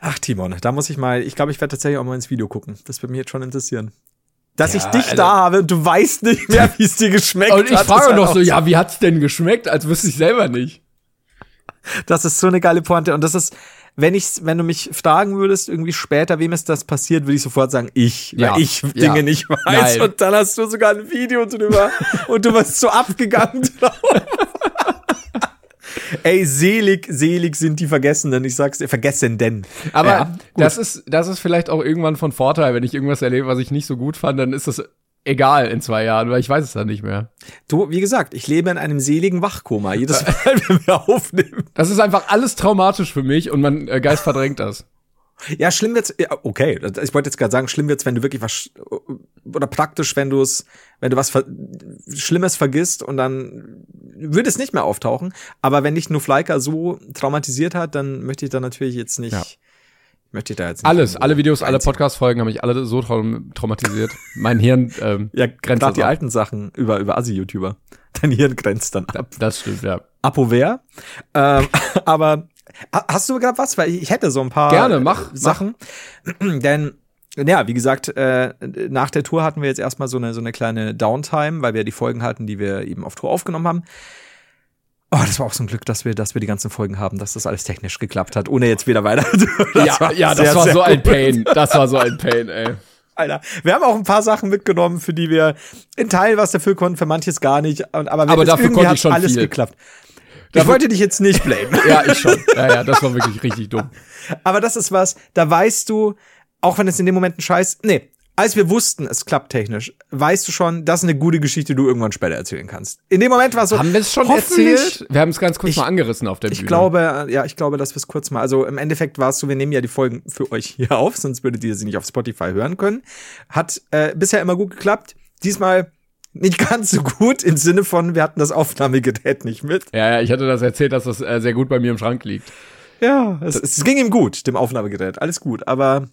Speaker 2: Ach, Timon, da muss ich mal, ich glaube, ich werde tatsächlich auch mal ins Video gucken. Das würde mich jetzt schon interessieren. Dass
Speaker 1: Ja,
Speaker 2: ich dich
Speaker 1: also-
Speaker 2: da habe und du weißt nicht mehr, wie es dir geschmeckt
Speaker 1: Und ich
Speaker 2: hat.
Speaker 1: frage noch so, ja, wie hat's denn geschmeckt? Als wüsste ich selber nicht.
Speaker 2: Das ist so eine geile Pointe. Und das ist, wenn ich, wenn du mich fragen würdest, irgendwie später, wem ist das passiert, würde ich sofort sagen, ich,
Speaker 1: Ja,
Speaker 2: weil ich
Speaker 1: ja.
Speaker 2: Dinge nicht weiß.
Speaker 1: Nein.
Speaker 2: Und dann hast du sogar ein Video drüber und du warst so abgegangen drauf. Ey, selig, selig sind die Vergessenen. Ich sag's dir, Vergessenden.
Speaker 1: Aber
Speaker 2: Ja,
Speaker 1: das ist, das ist vielleicht auch irgendwann von Vorteil, wenn ich irgendwas erlebe, was ich nicht so gut fand, dann ist das egal in zwei Jahren, weil ich weiß es dann nicht mehr.
Speaker 2: Du, wie gesagt, ich lebe in einem seligen Wachkoma. Jedes Mal, wenn wir aufnehmen.
Speaker 1: Das ist einfach alles traumatisch für mich und mein äh, Geist verdrängt das.
Speaker 2: Ja, schlimm wird's, ja, okay, ich wollte jetzt gerade sagen, schlimm wird's, wenn du wirklich was, oder praktisch, wenn du es, wenn du was ver Schlimmes vergisst und dann würde es nicht mehr auftauchen. Aber wenn dich Nufleika so traumatisiert hat, dann möchte ich da natürlich jetzt nicht,
Speaker 1: Ja.
Speaker 2: Möchte ich da jetzt nicht.
Speaker 1: Alles, alle Videos, alle. Podcast-Folgen haben mich alle so traum traumatisiert. mein Hirn ähm,
Speaker 2: Ja,
Speaker 1: grenzt
Speaker 2: gerade die
Speaker 1: ab.
Speaker 2: alten Sachen über, über Assi-YouTuber. Dein Hirn grenzt dann ab.
Speaker 1: Das stimmt, ja.
Speaker 2: Apover. Ähm, aber ha- hast du gerade was? Weil ich hätte so ein paar
Speaker 1: Gerne, mach,
Speaker 2: äh, Sachen. Denn ja, wie gesagt, äh, nach der Tour hatten wir jetzt erstmal so eine so eine kleine Downtime, weil wir die Folgen hatten, die wir eben auf Tour aufgenommen haben. Oh, das war auch so ein Glück, dass wir, dass wir die ganzen Folgen haben, dass das alles technisch geklappt hat, ohne jetzt wieder weiter. Das
Speaker 1: ja,
Speaker 2: war
Speaker 1: ja, das
Speaker 2: sehr,
Speaker 1: war
Speaker 2: sehr
Speaker 1: so ein
Speaker 2: gut.
Speaker 1: Pain. Das war so ein Pain, ey.
Speaker 2: Alter, wir haben auch ein paar Sachen mitgenommen, für die wir in Teilen was dafür konnten, für manches gar nicht. Aber,
Speaker 1: Aber dafür
Speaker 2: irgendwie
Speaker 1: konnte ich schon
Speaker 2: alles
Speaker 1: viel.
Speaker 2: geklappt. Ich
Speaker 1: Dafür-
Speaker 2: wollte dich jetzt nicht blamen.
Speaker 1: Ja, ich schon. Ja, ja, das war wirklich richtig dumm.
Speaker 2: Aber das ist was, da weißt du, auch wenn es in dem Moment ein Scheiß, nee, als wir wussten, es klappt technisch, weißt du schon, das ist eine gute Geschichte, die du irgendwann später erzählen kannst. In dem Moment war es so.
Speaker 1: Haben wir es schon erzählt? Wir haben es ganz kurz
Speaker 2: Ich-
Speaker 1: mal angerissen auf der
Speaker 2: Ich
Speaker 1: Bühne.
Speaker 2: glaube, ja, ich glaube, dass wir es kurz mal, also im Endeffekt war es so, wir nehmen ja die Folgen für euch hier auf, sonst würdet ihr sie nicht auf Spotify hören können. Hat äh, bisher immer gut geklappt. Diesmal nicht ganz so gut im Sinne von, wir hatten das Aufnahmegerät nicht mit.
Speaker 1: Ja, ja, ich hatte das erzählt, dass das äh, sehr gut bei mir im Schrank liegt.
Speaker 2: Ja, es, es ging ihm gut, dem Aufnahmegerät, alles gut, aber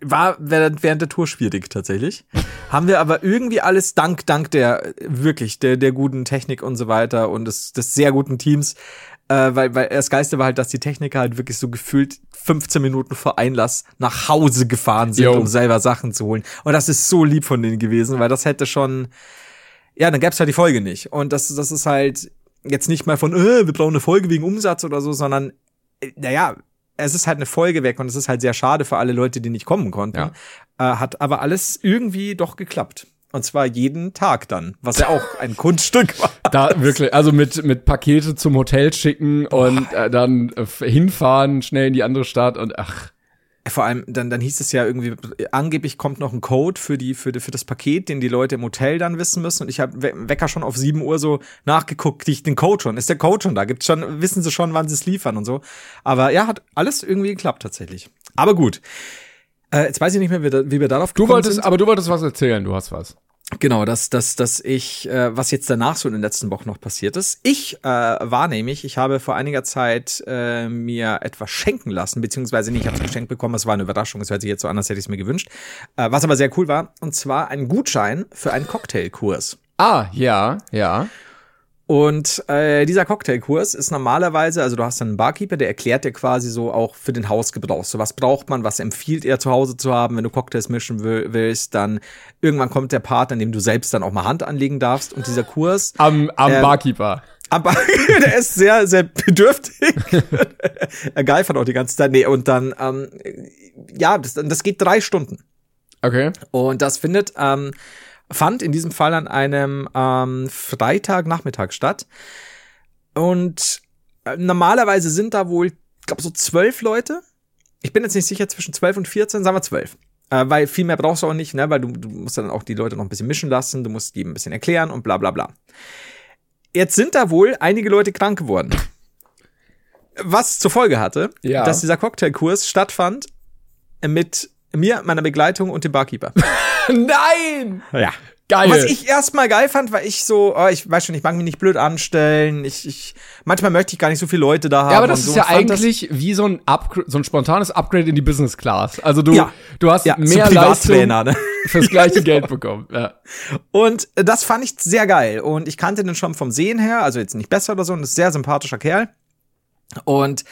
Speaker 2: war während, während der Tour schwierig tatsächlich. Haben wir aber irgendwie alles dank, dank der, äh, wirklich, der, der guten Technik und so weiter und des, des sehr guten Teams, äh, weil, weil das Geiste war halt, dass die Techniker halt wirklich so gefühlt 15 Minuten vor Einlass nach Hause gefahren sind,
Speaker 1: Jo.
Speaker 2: um selber Sachen zu holen. Und das ist so lieb von denen gewesen, weil das hätte schon, ja, dann gäbe es halt die Folge nicht. Und das, das ist halt jetzt nicht mal von, äh, wir brauchen eine Folge wegen Umsatz oder so, sondern, äh, naja, es ist halt eine Folge weg und es ist halt sehr schade für alle Leute, die nicht kommen konnten.
Speaker 1: Ja.
Speaker 2: Äh, hat aber alles irgendwie doch geklappt. Und zwar jeden Tag dann, was ja auch ein Kunststück war.
Speaker 1: Da wirklich, also mit, mit Pakete zum Hotel schicken und äh, dann äh, hinfahren, schnell in die andere Stadt und ach.
Speaker 2: Vor allem, dann, dann hieß es ja irgendwie, angeblich kommt noch ein Code für, die, für, für das Paket, den die Leute im Hotel dann wissen müssen. Und ich habe Wecker schon auf 7 Uhr so nachgeguckt, ich den Code schon. Ist der Code schon da? Gibt's schon, wissen sie schon, wann sie es liefern und so. Aber ja, hat alles irgendwie geklappt tatsächlich. Aber gut. Äh, jetzt weiß ich nicht mehr, wie, da- wie wir darauf
Speaker 1: Du wolltest,
Speaker 2: sind.
Speaker 1: aber du wolltest was erzählen, du hast was.
Speaker 2: Genau, dass, dass, dass ich, äh, was jetzt danach so in den letzten Wochen noch passiert ist. Ich äh, war nämlich, ich habe vor einiger Zeit äh, mir etwas schenken lassen, beziehungsweise nicht, ich habe es geschenkt bekommen, es war eine Überraschung, es hört sich jetzt so an, als hätte ich es mir gewünscht. Äh, was aber sehr cool war, und zwar ein Gutschein für einen Cocktailkurs.
Speaker 1: Ah, ja, ja.
Speaker 2: Und äh, dieser Cocktailkurs ist normalerweise, also du hast einen Barkeeper, der erklärt dir quasi so auch für den Hausgebrauch. So was braucht man, was empfiehlt er zu Hause zu haben, wenn du Cocktails mischen will, willst, dann irgendwann kommt der Part, an dem du selbst dann auch mal Hand anlegen darfst. Und dieser Kurs,
Speaker 1: Am, am
Speaker 2: Ähm,
Speaker 1: Barkeeper.
Speaker 2: aber der ist sehr, sehr bedürftig. er geifert auch die ganze Zeit. Nee, und dann, ähm, ja, das, das geht drei Stunden.
Speaker 1: Okay.
Speaker 2: Und das findet, ähm, fand in diesem Fall an einem ähm, Freitagnachmittag statt. Und äh, normalerweise sind da wohl, ich glaube, so zwölf Leute. Ich bin jetzt nicht sicher, zwischen zwölf und 14, sagen wir zwölf. Äh, weil viel mehr brauchst du auch nicht, ne? Weil du, du musst dann auch die Leute noch ein bisschen mischen lassen, du musst die ein bisschen erklären und bla bla bla. Jetzt sind da wohl einige Leute krank geworden. Was zur Folge hatte,
Speaker 1: Ja.
Speaker 2: dass dieser Cocktailkurs stattfand mit mir, meiner Begleitung und dem Barkeeper.
Speaker 1: Nein!
Speaker 2: Ja.
Speaker 1: Geil.
Speaker 2: Was ich erstmal geil fand, weil ich so, oh, ich weiß schon, ich mag mich nicht blöd anstellen. Ich, ich, manchmal möchte ich gar nicht so viele Leute da haben.
Speaker 1: Ja, aber das ist
Speaker 2: so.
Speaker 1: ja eigentlich wie so ein, Upgra so ein spontanes Upgrade in die Business Class. Also du,
Speaker 2: Ja.
Speaker 1: du hast
Speaker 2: Ja,
Speaker 1: mehr
Speaker 2: zum
Speaker 1: Leistung
Speaker 2: ne?
Speaker 1: fürs gleiche Geld bekommen. Ja.
Speaker 2: Und äh, das fand ich sehr geil. Und ich kannte den schon vom Sehen her, also jetzt nicht besser oder so, und ist ein sehr sympathischer Kerl. Und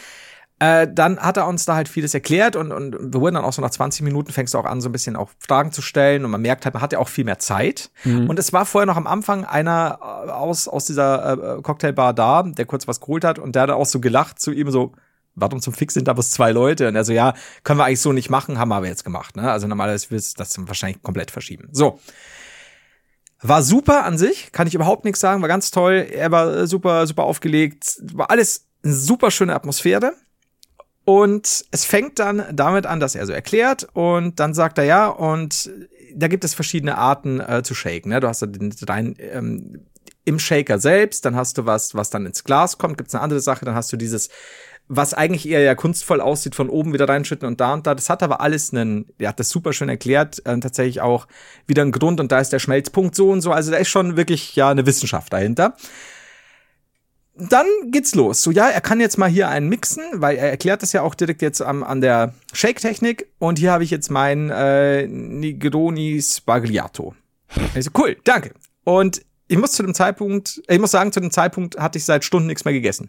Speaker 2: äh, dann hat er uns da halt vieles erklärt und, und wir wurden dann auch so nach 20 Minuten fängst du auch an, so ein bisschen auch Fragen zu stellen und man merkt halt, man hat ja auch viel mehr Zeit. Und es war vorher noch am Anfang einer äh, aus, aus dieser äh, Cocktailbar da, der kurz was geholt hat und der hat auch so gelacht zu ihm so, warum zum Fix sind da bloß zwei Leute? Und er so, ja, können wir eigentlich so nicht machen, haben wir aber jetzt gemacht. Ne? Also normalerweise du das wahrscheinlich komplett verschieben. So. War super an sich, kann ich überhaupt nichts sagen, war ganz toll. Er war äh, super, super aufgelegt, war alles eine super schöne Atmosphäre. Und es fängt dann damit an, dass er so erklärt und dann sagt er ja, und da gibt es verschiedene Arten äh, zu shaken. Ne? Du hast den rein ähm, im Shaker selbst, dann hast du was, was dann ins Glas kommt, gibt's eine andere Sache, dann hast du dieses, was eigentlich eher ja kunstvoll aussieht, von oben wieder reinschütten und da und da. Das hat aber alles einen, er hat das super schön erklärt, äh, tatsächlich auch wieder einen Grund und da ist der Schmelzpunkt so und so. Also da ist schon wirklich ja eine Wissenschaft dahinter dann geht's los. So, ja, er kann jetzt mal hier einen mixen, weil er erklärt das ja auch direkt jetzt am, an der Shake-Technik. Und hier habe ich jetzt mein äh, Negroni Spagliato. So, cool, danke. Und ich muss zu dem Zeitpunkt, ich muss sagen, zu dem Zeitpunkt hatte ich seit Stunden nichts mehr gegessen.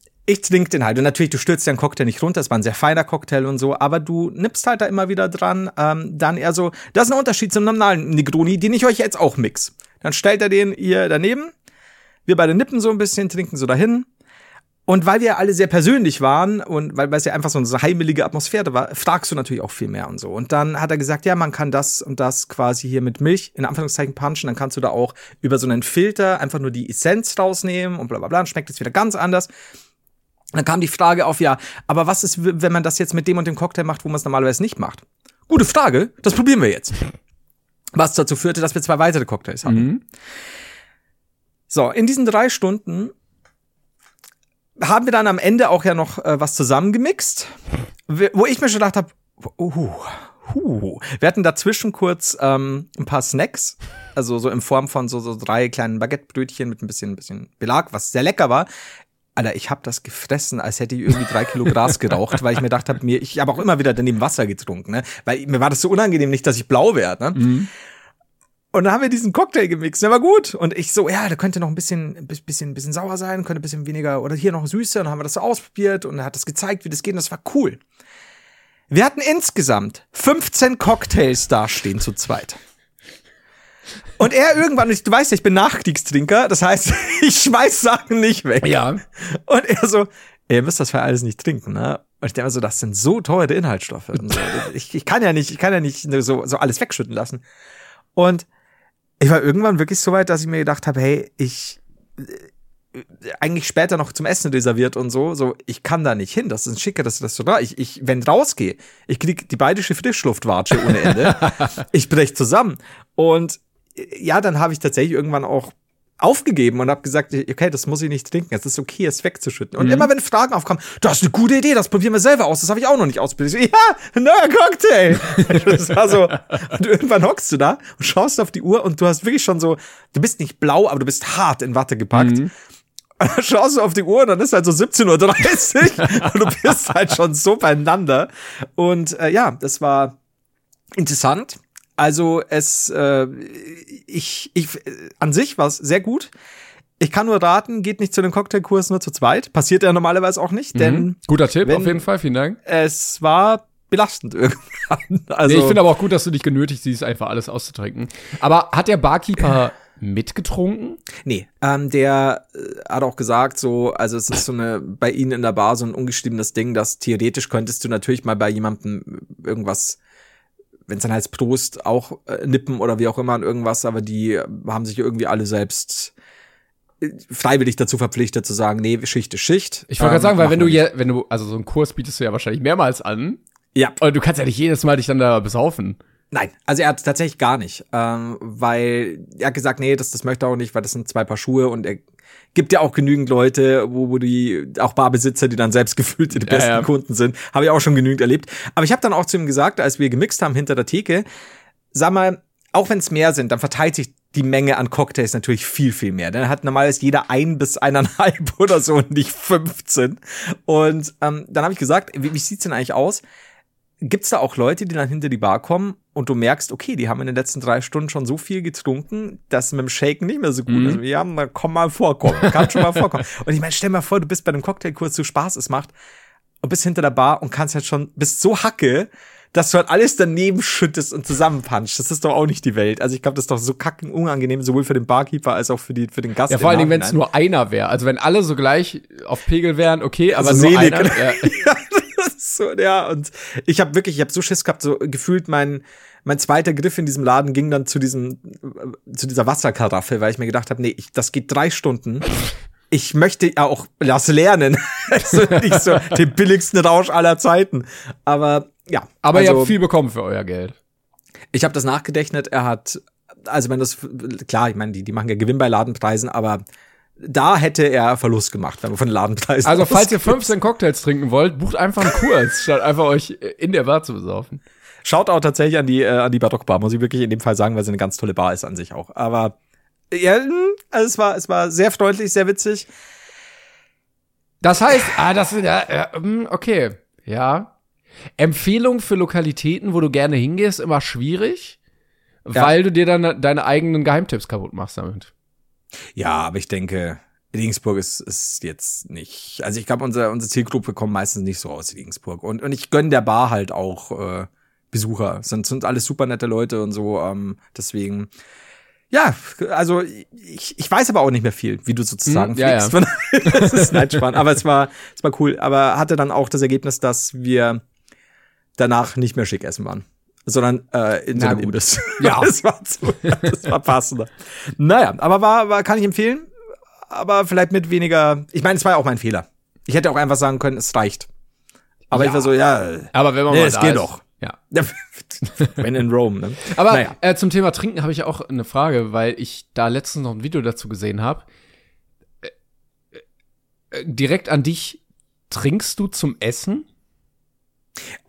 Speaker 2: Ich trinke den halt. Und natürlich, du stürzt den Cocktail nicht runter. Es war ein sehr feiner Cocktail und so. Aber du nippst halt da immer wieder dran. Ähm, dann eher so, das ist ein Unterschied zum normalen Negroni, den ich euch jetzt auch mix. Dann stellt er den ihr daneben. Wir beide nippen so ein bisschen, trinken so dahin. Und weil wir alle sehr persönlich waren und weil weil es ja einfach so eine heimelige Atmosphäre war, fragst du natürlich auch viel mehr und so. Und dann hat er gesagt, ja, man kann das und das quasi hier mit Milch in Anführungszeichen punchen, dann kannst du da auch über so einen Filter einfach nur die Essenz rausnehmen und bla bla bla, dann schmeckt es wieder ganz anders. Dann kam die Frage auf, ja, aber was ist, wenn man das jetzt mit dem und dem Cocktail macht, wo man es normalerweise nicht macht? Gute Frage, das probieren wir jetzt. Was dazu führte, dass wir zwei weitere Cocktails hatten. So, in diesen drei Stunden haben wir dann am Ende auch ja noch äh, was zusammengemixt, wo ich mir schon gedacht habe, uh, uh. wir hatten dazwischen kurz ähm, ein paar Snacks, also so in Form von so, so drei kleinen Baguettebrötchen mit ein bisschen, ein bisschen Belag, was sehr lecker war. Alter, ich habe das gefressen, als hätte ich irgendwie drei Kilo Gras geraucht, weil ich mir gedacht habe, mir, ich habe auch immer wieder daneben Wasser getrunken, ne? Weil mir war das so unangenehm, nicht, dass ich blau werde, ne? Und dann haben wir diesen Cocktail gemixt, der war gut. Und ich so, ja, der könnte noch ein bisschen, ein bisschen, bisschen sauer sein, könnte ein bisschen weniger oder hier noch süßer. Und dann haben wir das so ausprobiert und er hat das gezeigt, wie das geht. Und das war cool. Wir hatten insgesamt 15 Cocktails dastehen zu zweit. Und er irgendwann, du weißt ja, ich bin Nachkriegstrinker, das heißt, ich schmeiß Sachen nicht weg.
Speaker 1: Ja.
Speaker 2: Und er so, ey, ihr müsst das für alles nicht trinken, ne? Und ich denke mir so, das sind so teure Inhaltsstoffe. So. ich, ich kann ja nicht, ich kann ja nicht so, so alles wegschütten lassen. Und ich war irgendwann wirklich so weit, dass ich mir gedacht habe, hey, ich äh, eigentlich später noch zum Essen reserviert und so, so ich kann da nicht hin, das ist ein schickeres Restaurant. Ich, ich wenn rausgehe, ich krieg die bayerische Frischluftwatsche ohne Ende. ich brech zusammen und ja, dann habe ich tatsächlich irgendwann auch aufgegeben und habe gesagt, okay, das muss ich nicht trinken. Es ist okay, es wegzuschütten. Und immer wenn Fragen aufkommen, das ist eine gute Idee, das probieren wir selber aus. Das habe ich auch noch nicht ausprobiert. Ja, ein neuer Cocktail. das war so. Und irgendwann hockst du da und schaust auf die Uhr und du hast wirklich schon so, du bist nicht blau, aber du bist hart in Watte gepackt. Dann schaust du auf die Uhr und dann ist halt so 17.30 Uhr und du bist halt schon so beieinander. Und äh, ja, das war interessant. Also es, äh, ich, ich, äh, an sich war es sehr gut. Ich kann nur raten, geht nicht zu den Cocktailkurs nur zu zweit. Passiert ja normalerweise auch nicht, denn
Speaker 1: Mhm. Guter Tipp, auf jeden Fall, vielen Dank.
Speaker 2: es war belastend irgendwann. Also
Speaker 1: nee, ich finde aber auch gut, dass du dich genötigt siehst, einfach alles auszutrinken. Aber hat der Barkeeper mitgetrunken?
Speaker 2: Nee, ähm, der äh, hat auch gesagt, so, also es ist so eine, bei ihnen in der Bar so ein ungeschriebenes Ding, dass theoretisch könntest du natürlich mal bei jemandem irgendwas, wenn es dann heißt Prost, auch äh, nippen oder wie auch immer an irgendwas, aber die haben sich irgendwie alle selbst freiwillig dazu verpflichtet zu sagen, nee, Schicht ist Schicht.
Speaker 1: Ich wollte gerade
Speaker 2: Ähm,
Speaker 1: sagen, weil wenn du ja, wenn du, also so einen Kurs bietest du ja wahrscheinlich mehrmals an.
Speaker 2: Ja,
Speaker 1: Und du kannst ja nicht jedes Mal dich dann da besaufen.
Speaker 2: nein, also er hat tatsächlich gar nicht, ähm, weil er hat gesagt, nee, das, das möchte er auch nicht, weil das sind zwei Paar Schuhe und er gibt ja auch genügend Leute, wo, wo die, auch Barbesitzer, die dann selbst gefühlt die
Speaker 1: Ja,
Speaker 2: besten
Speaker 1: ja.
Speaker 2: Kunden sind, habe ich auch schon genügend erlebt. Aber ich habe dann auch zu ihm gesagt, als wir gemixt haben hinter der Theke, sag mal, auch wenn es mehr sind, dann verteilt sich die Menge an Cocktails natürlich viel, viel mehr. Dann hat normalerweise jeder ein bis eineinhalb oder so und nicht 15. Und ähm, dann habe ich gesagt, wie, wie sieht's denn eigentlich aus? Gibt's da auch Leute, die dann hinter die Bar kommen und du merkst, okay, die haben in den letzten drei Stunden schon so viel getrunken, dass mit dem Shaken nicht mehr so gut
Speaker 1: Mhm.
Speaker 2: ist. Ja, na, komm mal vorkommen, kann schon mal vorkommen. Und ich meine, stell mal vor, du bist bei einem Cocktailkurs, so Spaß es macht und bist hinter der Bar und kannst halt schon, bist so hacke, dass du halt alles daneben schüttest und zusammenpunchst. Das ist doch auch nicht die Welt. Also ich glaube, das ist doch so kacken unangenehm, sowohl für den Barkeeper als auch für, die, für den Gast.
Speaker 1: Ja, vor allen Dingen, wenn es nur einer wäre. Also wenn alle so gleich auf Pegel wären, okay, aber
Speaker 2: Also
Speaker 1: nur
Speaker 2: selig.
Speaker 1: einer. Ja.
Speaker 2: ja, so, ja, und ich habe wirklich, ich habe so Schiss gehabt, so gefühlt mein mein zweiter Griff in diesem Laden ging dann zu diesem äh, zu dieser Wasserkaraffe, weil ich mir gedacht habe, nee, ich, das geht drei Stunden. Ich möchte ja auch das lernen. also nicht so den billigsten Rausch aller Zeiten. Aber ja.
Speaker 1: Aber ihr
Speaker 2: also,
Speaker 1: habt viel bekommen für euer Geld.
Speaker 2: ich habe das nachgedechnet. Er hat, also wenn das klar, ich meine, die die machen ja Gewinn bei Ladenpreisen, aber da hätte er Verlust gemacht, wenn man von Ladenpreisen
Speaker 1: Also falls ihr
Speaker 2: ausgeht.
Speaker 1: 15 Cocktails trinken wollt, bucht einfach einen Kurs, statt einfach euch in der Bar zu besaufen.
Speaker 2: Schaut auch tatsächlich an die, äh, an die Barockbar, muss ich wirklich in dem Fall sagen, weil sie eine ganz tolle Bar ist an sich auch. Aber ja, mh, also es war, es war sehr freundlich, sehr witzig.
Speaker 1: Das heißt, ah, das ist ja, ja, mm, okay, ja. Empfehlung für Lokalitäten, wo du gerne hingehst, immer schwierig,
Speaker 2: Ja.
Speaker 1: weil du dir dann deine eigenen Geheimtipps kaputt machst damit.
Speaker 2: Ja, aber ich denke, Regensburg ist, ist jetzt nicht. Also ich glaube, unsere, unsere Zielgruppe kommt meistens nicht so aus Regensburg. Und, und ich gönn der Bar halt auch äh, Besucher. Sind, sind alles super nette Leute und so. Ähm, deswegen. Ja, also ich, ich weiß aber auch nicht mehr viel, wie du sozusagen
Speaker 1: Hm, ja,
Speaker 2: fliegst. das ist nein, spannend. Aber es war, es war cool. Aber hatte dann auch das Ergebnis, dass wir danach nicht mehr schick essen waren. Sondern äh, in so
Speaker 1: Na
Speaker 2: einem
Speaker 1: gut.
Speaker 2: Imbiss.
Speaker 1: Ja.
Speaker 2: das war, zu, das war passender. Naja, aber war, war, kann ich empfehlen. Aber vielleicht mit weniger. Ich meine, es war ja auch mein Fehler. Ich hätte auch einfach sagen können, es reicht. Aber
Speaker 1: Ja.
Speaker 2: ich war so, ja,
Speaker 1: Aber wenn man
Speaker 2: Nee,
Speaker 1: mal da
Speaker 2: geht
Speaker 1: ist,
Speaker 2: doch.
Speaker 1: Ja.
Speaker 2: wenn in Rome. Ne?
Speaker 1: Aber
Speaker 2: naja.
Speaker 1: äh, zum Thema Trinken habe ich auch eine Frage, weil ich da letztens noch ein Video dazu gesehen habe. Äh, äh, direkt an dich, trinkst du zum Essen?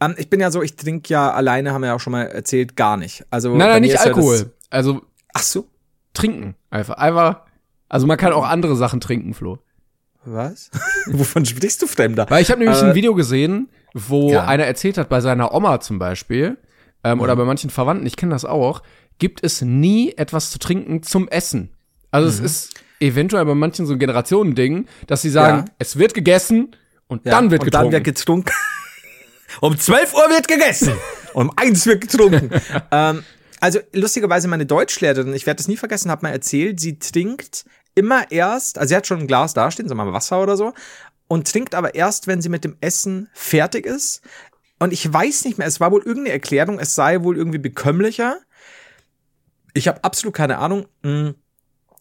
Speaker 2: Ähm, ich bin ja so, ich trinke ja alleine, haben wir ja auch schon mal erzählt, gar nicht. Also
Speaker 1: nein, nein, nicht
Speaker 2: ist ja
Speaker 1: Alkohol. also
Speaker 2: Ach so.
Speaker 1: trinken. Einfach. Einfach. Also man kann auch andere Sachen trinken, Flo.
Speaker 2: Was? Wovon sprichst du, Fremder?
Speaker 1: Weil ich habe nämlich
Speaker 2: Äh,
Speaker 1: ein Video gesehen, wo
Speaker 2: ja.
Speaker 1: einer erzählt hat, bei seiner Oma zum Beispiel, ähm, oder bei manchen Verwandten, ich kenne das auch, gibt es nie etwas zu trinken zum Essen. Also es ist eventuell bei manchen so ein Generationending, dass sie sagen,
Speaker 2: Ja.
Speaker 1: es wird gegessen und
Speaker 2: Ja,
Speaker 1: dann wird
Speaker 2: und
Speaker 1: getrunken.
Speaker 2: Dann wird getrunken. Um 12 Uhr wird gegessen. um 1 wird getrunken. ähm, also lustigerweise meine Deutschlehrerin, ich werde das nie vergessen, hat mal erzählt, sie trinkt immer erst, also sie hat schon ein Glas dastehen, sagen wir mal Wasser oder so, und trinkt aber erst, wenn sie mit dem Essen fertig ist. Und ich weiß nicht mehr, es war wohl irgendeine Erklärung, es sei wohl irgendwie bekömmlicher. Ich habe absolut keine Ahnung. Hm,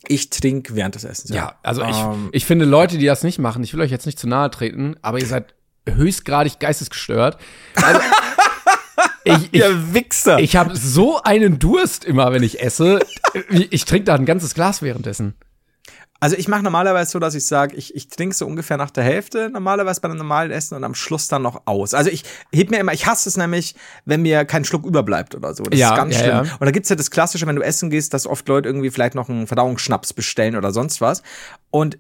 Speaker 2: Ich trinke während des Essens.
Speaker 1: ja, also ich,
Speaker 2: Ähm,
Speaker 1: ich finde Leute, die das nicht machen, ich will euch jetzt nicht zu nahe treten, aber ihr seid höchstgradig geistesgestört. Also, ich, ich,
Speaker 2: ihr Wichser.
Speaker 1: ich habe so einen Durst immer, wenn ich esse. Ich, ich trinke da ein ganzes Glas währenddessen.
Speaker 2: Also ich mache normalerweise so, dass ich sage, ich, ich trinke so ungefähr nach der Hälfte normalerweise bei einem normalen Essen und am Schluss dann noch aus. Also ich heb mir immer, ich hasse es nämlich, wenn mir kein Schluck überbleibt oder so. Das
Speaker 1: Ja,
Speaker 2: ist ganz
Speaker 1: ja,
Speaker 2: schlimm.
Speaker 1: ja.
Speaker 2: Und da gibt's ja das Klassische, wenn du essen gehst, dass oft Leute irgendwie vielleicht noch einen Verdauungsschnaps bestellen oder sonst was. Und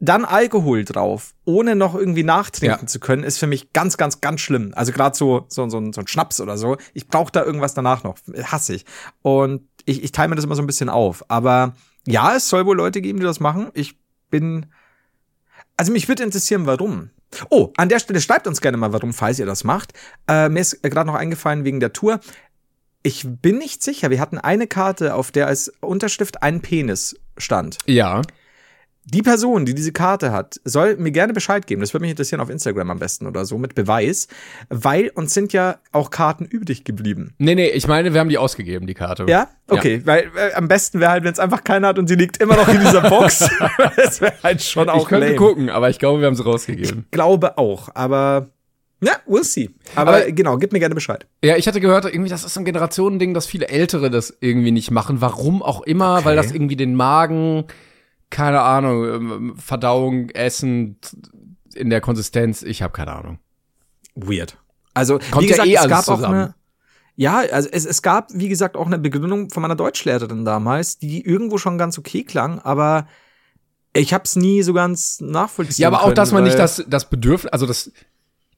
Speaker 2: dann Alkohol drauf, ohne noch irgendwie nachtrinken
Speaker 1: Ja.
Speaker 2: zu können, ist für mich ganz, ganz, ganz schlimm. Also gerade so, so, so, ein- so ein Schnaps oder so. Ich brauche da irgendwas danach noch. Hasse ich. Und ich, ich teile mir das immer so ein bisschen auf. Aber ja, es soll wohl Leute geben, die das machen. Ich bin. Also mich würde interessieren, warum. Oh, an der Stelle schreibt uns gerne mal, warum, falls ihr das macht. Äh, mir ist gerade noch eingefallen wegen der Tour. Ich bin nicht sicher. Wir hatten eine Karte, auf der als Unterschrift ein Penis stand.
Speaker 1: Ja.
Speaker 2: Die Person, die diese Karte hat, soll mir gerne Bescheid geben. Das würde mich interessieren auf Instagram am besten oder so mit Beweis, weil uns sind ja auch Karten übrig geblieben.
Speaker 1: Nee, nee, ich meine, wir haben die ausgegeben, die Karte.
Speaker 2: Ja? Okay, ja. weil äh, am besten wäre halt, wenn es einfach keiner hat und sie liegt immer noch in dieser Box. das wäre halt schon auch
Speaker 1: Ich könnte
Speaker 2: lame.
Speaker 1: gucken, aber ich glaube, wir haben sie rausgegeben.
Speaker 2: Ich glaube auch, aber ja, we'll see. Aber, aber, genau, gib mir gerne Bescheid.
Speaker 1: Ja, ich hatte gehört, irgendwie, das ist so ein Generationending, dass viele Ältere das irgendwie nicht machen. Warum auch immer, okay. weil das irgendwie den Magen keine Ahnung, ähm, Verdauung, Essen in der Konsistenz, ich habe keine Ahnung.
Speaker 2: Weird. Also,
Speaker 1: Kommt
Speaker 2: wie gesagt,
Speaker 1: ja eh
Speaker 2: es gab
Speaker 1: zusammen.
Speaker 2: auch eine, ja, also es, es gab, wie gesagt, auch eine Begründung von meiner Deutschlehrerin damals, die irgendwo schon ganz okay klang, aber ich habe es nie so ganz nachvollziehen
Speaker 1: Ja, aber auch,
Speaker 2: können,
Speaker 1: dass man nicht das, das Bedürfnis, also das,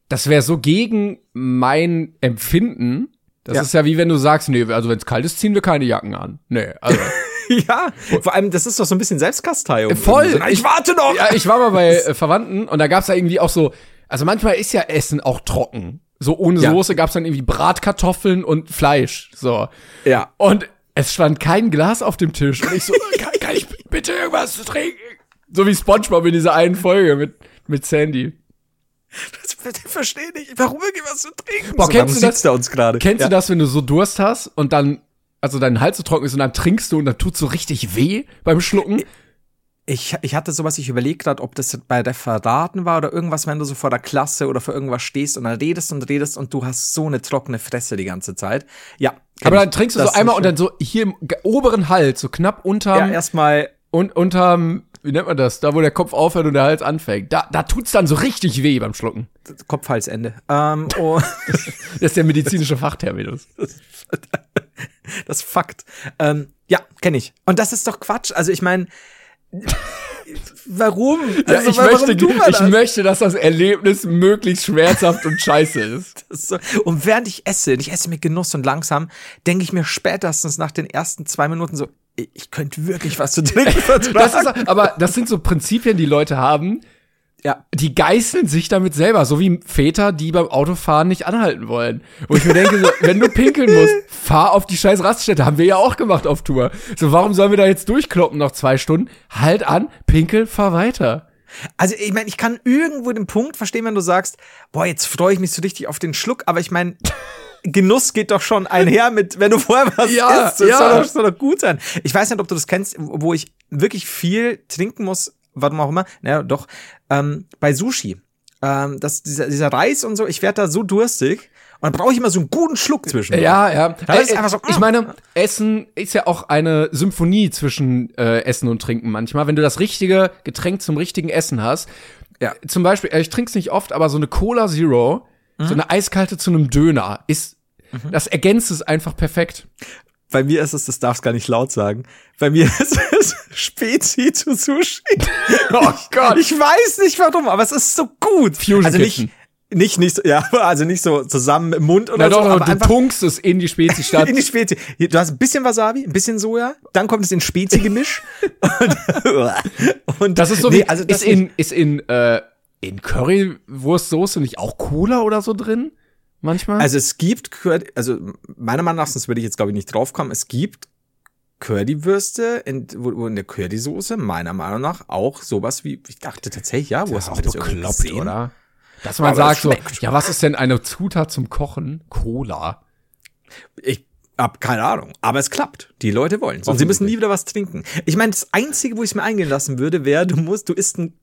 Speaker 1: das wäre so gegen mein Empfinden. Das
Speaker 2: Ja.
Speaker 1: ist ja wie wenn du sagst, nee, also wenn es kalt ist, ziehen wir keine Jacken an. Nee, also.
Speaker 2: ja, vor allem, das ist doch so ein bisschen Selbstkasteiung.
Speaker 1: Voll.
Speaker 2: Irgendwie so, "Na, Ich warte noch!
Speaker 1: ja, ich war mal bei äh, Verwandten und da gab's da irgendwie auch so, also manchmal ist ja Essen auch trocken. So ohne
Speaker 2: Ja.
Speaker 1: Soße gab's dann irgendwie Bratkartoffeln und Fleisch. So.
Speaker 2: Ja.
Speaker 1: Und es stand kein Glas auf dem Tisch. Und ich so, kann, kann ich bitte irgendwas zu trinken? So wie Spongebob in dieser einen Folge mit, mit Sandy.
Speaker 2: Das, ich verstehe nicht, warum irgendwas zu trinken?
Speaker 1: Boah,
Speaker 2: So,
Speaker 1: kennst du das-
Speaker 2: uns gerade?
Speaker 1: Kennst
Speaker 2: ja.
Speaker 1: du das, wenn du so Durst hast und dann, also dein Hals so trocken ist und dann trinkst du und dann tut's so richtig weh beim Schlucken?
Speaker 2: Ich, ich hatte sowas, ich überlegt gerade, ob das bei Referaten war oder irgendwas, wenn du so vor der Klasse oder vor irgendwas stehst und dann redest und redest und du hast so eine trockene Fresse die ganze Zeit. Ja.
Speaker 1: Aber dann trinkst du so einmal und dann so hier im oberen Hals, so knapp unterm,
Speaker 2: schön. Ja, erstmal
Speaker 1: und unterm, wie nennt man das? Da, wo der Kopf aufhört und der Hals anfängt. Da, da tut's dann so richtig weh beim Schlucken.
Speaker 2: Kopf-Hals-Ende. Ähm, oh,
Speaker 1: Das ist der medizinische Fachterminus.
Speaker 2: das Fakt. Ähm, ja, kenne ich. Und das ist doch Quatsch. Also ich meine, warum?
Speaker 1: Ja,
Speaker 2: Also,
Speaker 1: ich,
Speaker 2: warum
Speaker 1: möchte, ich möchte, dass das Erlebnis möglichst schmerzhaft und scheiße ist.
Speaker 2: Ist so. Und während ich esse, und ich esse mit Genuss und langsam, denke ich mir spätestens nach den ersten zwei Minuten so, ich ich könnte wirklich was zu trinken vertragen.
Speaker 1: Das ist, aber das sind so Prinzipien, die Leute haben,
Speaker 2: ja.
Speaker 1: die geißeln sich damit selber, so wie Väter, die beim Autofahren nicht anhalten wollen. Wo ich mir denke, so, wenn du pinkeln musst, fahr auf die scheiß Raststätte. Haben wir ja auch gemacht auf Tour. So, warum sollen wir da jetzt durchkloppen nach zwei Stunden? Halt an, pinkel, fahr weiter.
Speaker 2: Also ich meine, ich kann irgendwo den Punkt verstehen, wenn du sagst, boah, jetzt freue ich mich so richtig auf den Schluck, aber ich meine, Genuss geht doch schon einher mit, wenn du vorher was
Speaker 1: Ja,
Speaker 2: isst. Das
Speaker 1: ja.
Speaker 2: soll, doch, soll doch gut sein. Ich weiß nicht, ob du das kennst, wo ich wirklich viel trinken muss, warum auch immer, naja, doch, ähm, bei Sushi. Ähm, das, dieser, dieser Reis und so, ich werde da so durstig und dann brauche ich immer so einen guten Schluck zwischen.
Speaker 1: Ja, ja.
Speaker 2: Das ist
Speaker 1: Äh,
Speaker 2: einfach so,
Speaker 1: ich meine, Essen ist ja auch eine Symphonie zwischen äh, Essen und Trinken manchmal. Wenn du das richtige Getränk zum richtigen Essen hast.
Speaker 2: Ja.
Speaker 1: Zum Beispiel, äh, ich trinke es nicht oft, aber so eine Cola Zero, so eine eiskalte zu einem Döner, ist, das ergänzt es einfach perfekt.
Speaker 2: Bei mir ist es, das darfst gar nicht laut sagen. Bei mir ist es Spezi zu Sushi.
Speaker 1: Oh Gott.
Speaker 2: Ich weiß nicht warum, aber es ist so gut.
Speaker 1: Fusion
Speaker 2: also nicht, nicht, nicht, so- ja, also nicht so zusammen im Mund oder
Speaker 1: Na doch,
Speaker 2: so,
Speaker 1: doch,
Speaker 2: aber
Speaker 1: du tunkst es in die Spezi statt.
Speaker 2: in die Spezi. Du hast ein bisschen Wasabi, ein bisschen Soja, dann kommt es in Spezi-Gemisch. und, und
Speaker 1: das ist so
Speaker 2: nee,
Speaker 1: wie,
Speaker 2: also
Speaker 1: ist in, ist in, äh, in Currywurstsoße nicht auch Cola oder so drin? Manchmal?
Speaker 2: Also es gibt, Curry- also meiner Meinung nach, sonst würde ich jetzt glaube ich nicht draufkommen, es gibt Currywürste, in, wo, wo in der Currysoße meiner Meinung nach auch sowas wie, ich dachte tatsächlich, ja, wo hast
Speaker 1: auch
Speaker 2: du das
Speaker 1: bekloppt,
Speaker 2: gesehen?
Speaker 1: oder? Dass man
Speaker 2: Aber das
Speaker 1: sagt so, ja, was ist denn eine Zutat zum Kochen? Cola.
Speaker 2: Ich hab keine Ahnung, aber es klappt. Die Leute wollen Und sie müssen nie wieder was trinken. Ich meine, das Einzige, wo ich es mir eingehen lassen würde, wäre, du musst, du isst einen,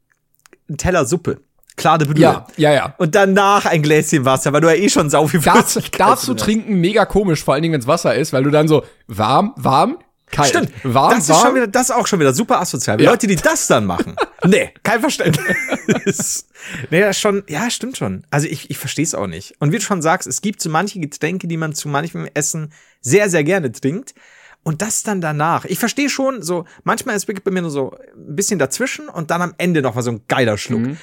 Speaker 2: einen Teller Suppe. Klare Brühe.
Speaker 1: Ja, ja, ja.
Speaker 2: Und danach ein Gläschen Wasser, weil du ja eh schon sau viel drin hast.
Speaker 1: trinken, mega komisch, vor allen Dingen, wenn es Wasser ist, weil du dann so warm, warm, kalt.
Speaker 2: Stimmt.
Speaker 1: Warm,
Speaker 2: das ist
Speaker 1: warm.
Speaker 2: schon wieder, das ist auch schon wieder super asozial.
Speaker 1: Ja.
Speaker 2: Leute, die das dann machen. nee, kein Verständnis. nee, das ist schon, ja, stimmt schon. Also ich, ich verstehe es auch nicht. Und wie du schon sagst, es gibt so manche Getränke, die man zu manchem Essen sehr, sehr gerne trinkt. Und das dann danach. Ich verstehe schon, so, manchmal ist wirklich bei mir nur so ein bisschen dazwischen und dann am Ende noch mal so ein geiler Schluck.
Speaker 1: Mhm.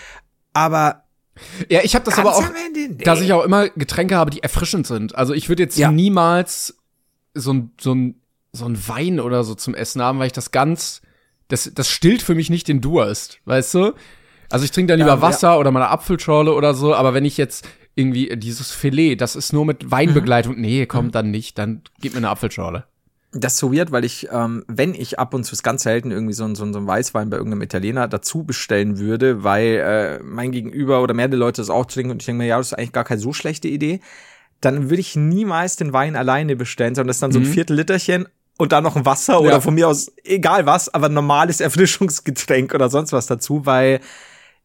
Speaker 2: Aber
Speaker 1: Ja, ich habe das aber auch,
Speaker 2: Ende,
Speaker 1: dass ich auch immer Getränke habe, die erfrischend sind. Also ich würde jetzt
Speaker 2: Ja.
Speaker 1: niemals so ein, so ein, so ein Wein oder so zum Essen haben, weil ich das ganz, das, das stillt für mich nicht den Durst, weißt du? Also ich trinke dann lieber
Speaker 2: Ähm,
Speaker 1: Wasser oder meine Apfelschorle oder so, aber wenn ich jetzt irgendwie dieses Filet, das ist nur mit Weinbegleitung, nee, komm, dann nicht, dann gib mir eine Apfelschorle.
Speaker 2: Das ist so weird, weil ich, ähm, wenn ich ab und zu ist ganz selten irgendwie so, so, so ein Weißwein bei irgendeinem Italiener dazu bestellen würde, weil äh, mein Gegenüber oder mehrere Leute das auch trinken und ich denke mir, ja, das ist eigentlich gar keine so schlechte Idee, dann würde ich niemals den Wein alleine bestellen, sondern das ist dann so ein
Speaker 1: Mhm.
Speaker 2: Viertel Literchen und dann noch ein Wasser oder
Speaker 1: Ja.
Speaker 2: von mir aus egal was, aber ein normales Erfrischungsgetränk oder sonst was dazu, weil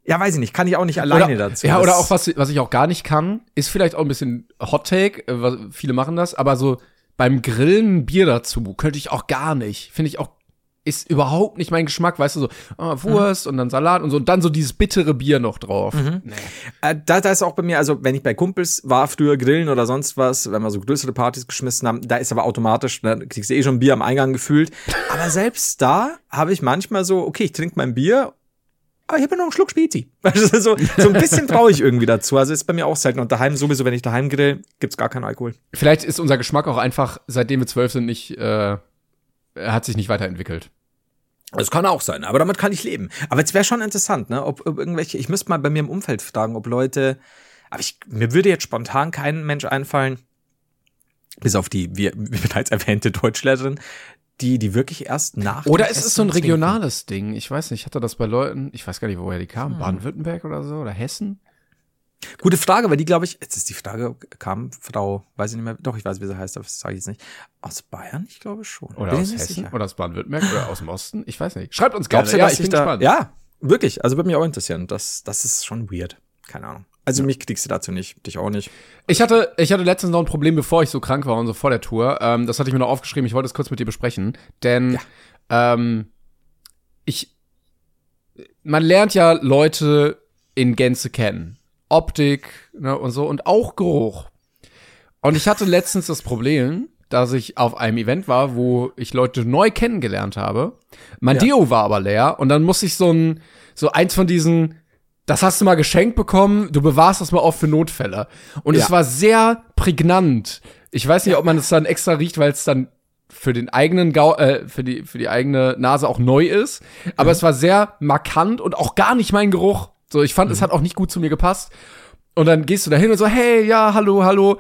Speaker 2: ja, weiß ich nicht, kann ich auch nicht alleine
Speaker 1: oder,
Speaker 2: dazu.
Speaker 1: Ja,
Speaker 2: Das-
Speaker 1: oder auch was, was ich auch gar nicht kann, ist vielleicht auch ein bisschen Hot Take, äh, viele machen das, aber so beim Grillen ein Bier dazu könnte ich auch gar nicht. Finde ich auch, ist überhaupt nicht mein Geschmack, weißt du, so ah, Wurst und dann Salat und so und dann so dieses bittere Bier noch drauf. Nee.
Speaker 2: Äh, da, da ist auch bei mir, also wenn ich bei Kumpels war, früher grillen oder sonst was, wenn wir so größere Partys geschmissen haben, da ist aber automatisch, da kriegst du eh schon Bier am Eingang gefühlt. Aber selbst da habe ich manchmal so, okay, ich trinke mein Bier, aber ich habe ja noch einen Schluck Spezi. Also so, so ein bisschen traue ich irgendwie dazu. Also ist bei mir auch selten. Und daheim sowieso, wenn ich daheim grill, gibt's gar keinen Alkohol.
Speaker 1: Vielleicht ist unser Geschmack auch einfach, seitdem wir zwölf sind, nicht, äh, hat sich nicht weiterentwickelt.
Speaker 2: Das kann auch sein, aber damit kann ich leben. Aber es wäre schon interessant, ne? Ob, ob irgendwelche, ich müsste mal bei mir im Umfeld fragen, ob Leute, aber ich, mir würde jetzt spontan kein Mensch einfallen, bis auf die, wie, wie bereits erwähnte Deutschlehrerin, die, die wirklich erst nach.
Speaker 1: Oder ist es
Speaker 2: Essen
Speaker 1: so ein
Speaker 2: trinken.
Speaker 1: regionales Ding? Ich weiß nicht, hatte das bei Leuten, ich weiß gar nicht, woher die kamen, Baden-Württemberg oder so, oder Hessen?
Speaker 2: Gute Frage, weil die, glaube ich, jetzt ist die Frage, kam Frau, weiß ich nicht mehr, doch, ich weiß, wie sie heißt, aber das sage ich jetzt nicht. Aus Bayern? Ich glaube schon.
Speaker 1: Oder
Speaker 2: Bin
Speaker 1: aus
Speaker 2: ich
Speaker 1: Hessen?
Speaker 2: sicher.
Speaker 1: Oder aus Baden-Württemberg? oder aus dem Osten? Ich weiß nicht. Schreibt uns gerne.
Speaker 2: Glaubst du,
Speaker 1: ja,
Speaker 2: dass
Speaker 1: ich
Speaker 2: ich
Speaker 1: bin
Speaker 2: da,
Speaker 1: gespannt.
Speaker 2: ja, wirklich, also würde mich auch interessieren. Das, das ist schon weird. Keine Ahnung. Also mich kriegst du dazu nicht, dich auch nicht.
Speaker 1: Ich hatte, ich hatte letztens noch ein Problem, bevor ich so krank war und so vor der Tour. Ähm, das hatte ich mir noch aufgeschrieben. Ich wollte es kurz mit dir besprechen, denn ähm, ich, man lernt ja Leute in Gänze kennen, Optik ne, und so und auch Geruch. Und ich hatte letztens das Problem, dass ich auf einem Event war, wo ich Leute neu kennengelernt habe. Mein
Speaker 2: Ja.
Speaker 1: Deo war aber leer und dann musste ich so ein, so eins von diesen das hast du mal geschenkt bekommen, du bewahrst das mal auf für Notfälle. Und es
Speaker 2: Ja.
Speaker 1: war sehr prägnant. Ich weiß nicht, ob man es dann extra riecht, weil es dann für den eigenen Gau äh, für die für die eigene Nase auch neu ist, aber es war sehr markant und auch gar nicht mein Geruch. So, ich fand, es hat auch nicht gut zu mir gepasst. Und dann gehst du da hin und so, hey, ja, hallo, hallo.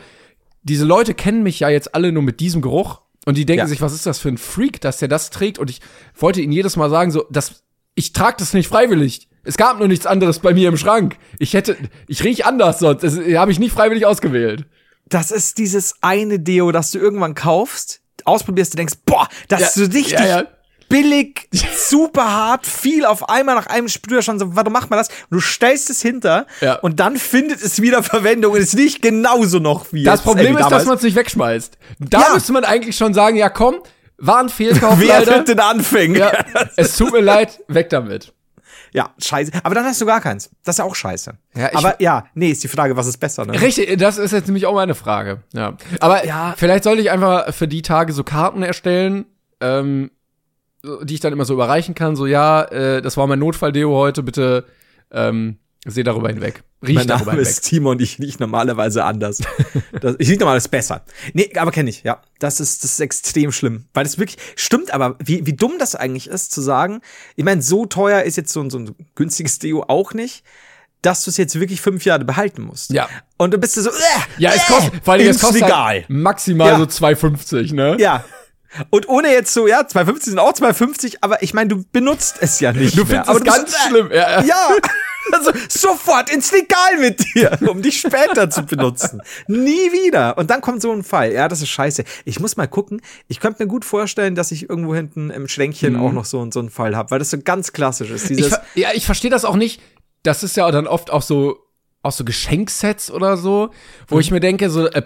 Speaker 1: Diese Leute kennen mich ja jetzt alle nur mit diesem Geruch und die denken
Speaker 2: Ja.
Speaker 1: sich, was ist das für ein Freak, dass der das trägt und ich wollte ihnen jedes Mal sagen, so, das ich trage das nicht freiwillig. Es gab nur nichts anderes bei mir im Schrank. Ich hätte, ich riech anders sonst. Das habe ich nicht freiwillig ausgewählt.
Speaker 2: Das ist dieses eine Deo, das du irgendwann kaufst, ausprobierst, du denkst, boah, das ist so richtig
Speaker 1: ja, ja.
Speaker 2: billig, super hart, viel auf einmal nach einem Sprüher schon so, warum macht man das? Und du stellst es hinter
Speaker 1: Ja.
Speaker 2: und dann findet es wieder Verwendung und es riecht genauso noch wie
Speaker 1: Das
Speaker 2: jetzt,
Speaker 1: Problem
Speaker 2: wie
Speaker 1: ist, dass man es nicht wegschmeißt. Da
Speaker 2: Ja.
Speaker 1: müsste man eigentlich schon sagen, ja komm, war ein Fehlkauf
Speaker 2: Wer
Speaker 1: leider.
Speaker 2: wird denn anfangen?
Speaker 1: Ja, es tut mir leid, weg damit.
Speaker 2: Ja, scheiße. Aber dann hast du gar keins. Das ist ja auch scheiße.
Speaker 1: Ja,
Speaker 2: Aber ja, nee, ist die Frage, was ist besser, ne?
Speaker 1: Richtig, das ist jetzt nämlich auch meine Frage. Ja. Aber
Speaker 2: Ja.
Speaker 1: vielleicht sollte ich einfach für die Tage so Karten erstellen, ähm, die ich dann immer so überreichen kann. So, ja, äh, das war mein Notfalldeo heute, bitte ähm, seh darüber hinweg. Riech
Speaker 2: mein
Speaker 1: darüber
Speaker 2: Name ist Timon, ich riech normalerweise anders. das, ich riech normalerweise besser. Nee, aber kenne ich, ja. Das ist, das ist extrem schlimm. Weil das wirklich, stimmt aber, wie, wie dumm das eigentlich ist, zu sagen, ich meine, so teuer ist jetzt so, ein- so ein günstiges Deo auch nicht, dass du es jetzt wirklich fünf Jahre behalten musst.
Speaker 1: Ja.
Speaker 2: Und du bist so, äh,
Speaker 1: Ja, es
Speaker 2: äh,
Speaker 1: kostet, vor allem, es kostet
Speaker 2: egal.
Speaker 1: halt maximal
Speaker 2: Ja.
Speaker 1: so 2,50, ne?
Speaker 2: Ja. Und ohne jetzt so, ja, 250 sind auch 250, aber ich meine, du benutzt es ja nicht
Speaker 1: Du findest es
Speaker 2: bist
Speaker 1: ganz schlimm. Ja, ja.
Speaker 2: Ja, also sofort ins Regal mit dir, um dich später zu benutzen. Nie wieder. Und dann kommt so ein Fall. Ja, das ist scheiße. Ich muss mal gucken. Ich könnte mir gut vorstellen, dass ich irgendwo hinten im Schränkchen auch noch so, so einen Fall habe, weil das so ganz klassisch ist.
Speaker 1: Mhm. Ich,
Speaker 2: Dieses,
Speaker 1: ver- ja, ich verstehe das auch nicht. Das ist ja dann oft auch so auch so Geschenksets oder so, wo ich mir denke, so äh,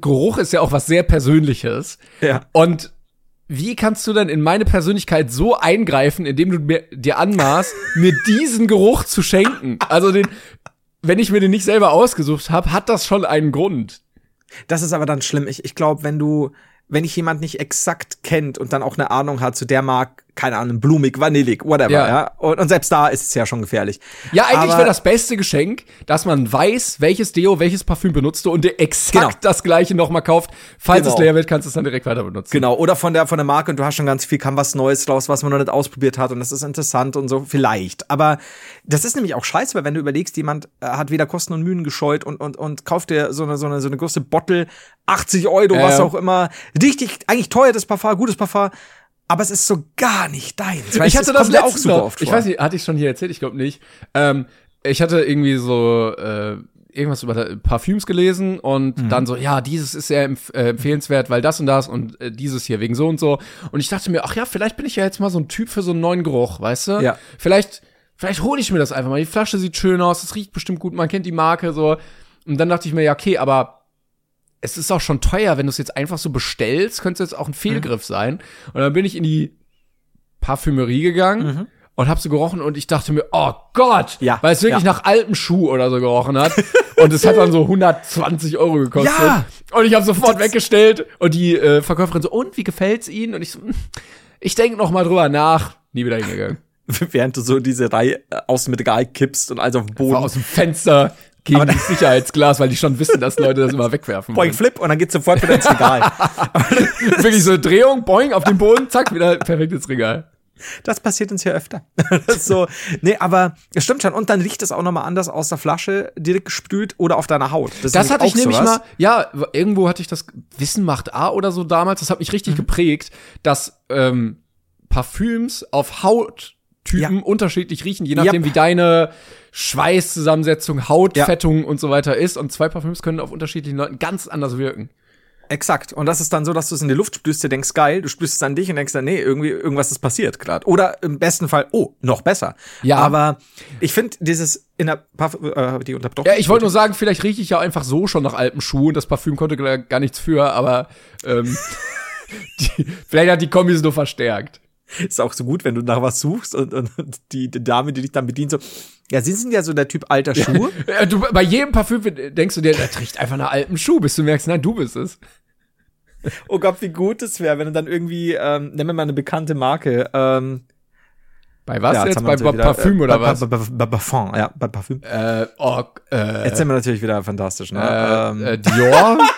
Speaker 1: Geruch ist ja auch was sehr Persönliches.
Speaker 2: ja.
Speaker 1: Und wie kannst du denn in meine Persönlichkeit so eingreifen, indem du mir, dir anmaßt, mir diesen Geruch zu schenken? Also den, wenn ich mir den nicht selber ausgesucht habe, hat das schon einen Grund.
Speaker 2: Das ist aber dann schlimm. Ich, ich glaube, wenn du, wenn dich jemand nicht exakt kennt und dann auch eine Ahnung hat, so der mag keine Ahnung, blumig, vanillig, whatever, ja.
Speaker 1: Ja.
Speaker 2: Und, und selbst da ist es ja schon gefährlich.
Speaker 1: Ja, eigentlich wäre das beste Geschenk, dass man weiß, welches Deo, welches Parfüm benutzt du und dir exakt
Speaker 2: Genau.
Speaker 1: das gleiche nochmal kauft. Falls
Speaker 2: Genau.
Speaker 1: es leer wird, kannst du es dann direkt weiter benutzen.
Speaker 2: Genau, oder von der, von der Marke und du hast schon ganz viel, kam was Neues raus, was man noch nicht ausprobiert hat und das ist interessant und so, vielleicht. Aber das ist nämlich auch scheiße, weil wenn du überlegst, jemand äh, hat weder Kosten und Mühen gescheut und, und, und kauft dir so eine, so eine, so eine große Bottle, 80 Euro, was
Speaker 1: Ja.
Speaker 2: auch immer, richtig, eigentlich teuer das Parfum, gutes Parfum, aber es ist so gar nicht deins. Weißt
Speaker 1: ich hatte
Speaker 2: es
Speaker 1: das
Speaker 2: kommt mir
Speaker 1: letztens noch. Ich
Speaker 2: vor.
Speaker 1: weiß nicht, hatte ich schon hier erzählt? Ich glaube nicht. Ähm, ich hatte irgendwie so äh, irgendwas über Parfüms gelesen und
Speaker 2: Mhm.
Speaker 1: dann so, ja, dieses ist sehr empf äh, empfehlenswert, weil das und das und äh, dieses hier wegen so und so. Und ich dachte mir, ach ja, vielleicht bin ich ja jetzt mal so ein Typ für so einen neuen Geruch, weißt du?
Speaker 2: Ja.
Speaker 1: Vielleicht, vielleicht hole ich mir das einfach mal. Die Flasche sieht schön aus, es riecht bestimmt gut, man kennt die Marke so. Und dann dachte ich mir, ja, okay, aber es ist auch schon teuer, wenn du es jetzt einfach so bestellst, könnte es jetzt auch ein Fehlgriff sein. Und dann bin ich in die Parfümerie gegangen und habe so gerochen und ich dachte mir, oh Gott,
Speaker 2: Ja,
Speaker 1: weil es wirklich
Speaker 2: ja.
Speaker 1: nach altem Schuh oder so gerochen hat. und es hat dann so 120 Euro gekostet.
Speaker 2: Ja.
Speaker 1: Und ich habe sofort weggestellt und die äh, Verkäuferin so, und wie gefällt's Ihnen? Und ich so, "Hm, ich denke noch mal drüber nach. Nie wieder hingegangen.
Speaker 2: Während du so diese Reihe äh, aus dem Regal kippst und alles auf den
Speaker 1: War
Speaker 2: Boden.
Speaker 1: aus dem Fenster gegen das Sicherheitsglas, weil die schon wissen, dass Leute das immer wegwerfen
Speaker 2: Boing,
Speaker 1: wollen.
Speaker 2: flip und dann geht's sofort wieder ins Regal.
Speaker 1: Wirklich so Drehung, boing, auf den Boden, zack, wieder perfektes Regal.
Speaker 2: Das passiert uns hier öfter. Das so, nee, aber es stimmt schon. Und dann riecht es auch nochmal anders aus der Flasche, direkt gesprüht oder auf deiner Haut. ist
Speaker 1: Das hatte ich nämlich
Speaker 2: sowas.
Speaker 1: mal, ja, irgendwo hatte ich das Wissen macht A oder so damals, das hat mich
Speaker 2: Mhm.
Speaker 1: richtig geprägt, dass ähm, Parfüms auf Hauttypen
Speaker 2: Ja.
Speaker 1: unterschiedlich riechen, je nachdem,
Speaker 2: Yep.
Speaker 1: wie deine Schweißzusammensetzung, Hautfettung und so weiter ist. Und zwei Parfüms können auf unterschiedlichen Leuten ganz anders wirken.
Speaker 2: Exakt. Und das ist dann so, dass du es in die Luft sprühst, dir denkst, geil, du sprühst es an dich und denkst dann, nee, irgendwie, irgendwas ist passiert gerade. Oder im besten Fall, oh, noch besser.
Speaker 1: Ja.
Speaker 2: Aber ich finde dieses in der Parf äh, die unterbrochen.
Speaker 1: Ja, ich wollte nur sagen, vielleicht rieche ich ja einfach so schon nach alten Schuhen. Das Parfüm konnte gar gar nichts für, aber ähm, die, vielleicht hat die Kombis nur verstärkt.
Speaker 2: Ist auch so gut, wenn du nach was suchst und, und, die, die Dame, die dich dann bedient, so, ja, sie sind ja so der Typ alter Schuhe.
Speaker 1: Du, bei jedem Parfüm denkst du dir, das riecht einfach nach altem Schuh, bis du merkst, nein, du bist es.
Speaker 2: oh Gott, wie gut es wäre, wenn du dann irgendwie, ähm, nennen wir mal eine bekannte Marke, ähm,
Speaker 1: Bei was
Speaker 2: ja,
Speaker 1: jetzt?
Speaker 2: wir
Speaker 1: Bei, bei
Speaker 2: wieder,
Speaker 1: Parfüm
Speaker 2: äh,
Speaker 1: oder
Speaker 2: bei,
Speaker 1: was?
Speaker 2: Bei, bei, bei Parfum, ja, bei Parfüm.
Speaker 1: Äh, oh, äh,
Speaker 2: Jetzt sind wir natürlich wieder fantastisch, ne?
Speaker 1: äh,
Speaker 2: ähm,
Speaker 1: äh, Dior?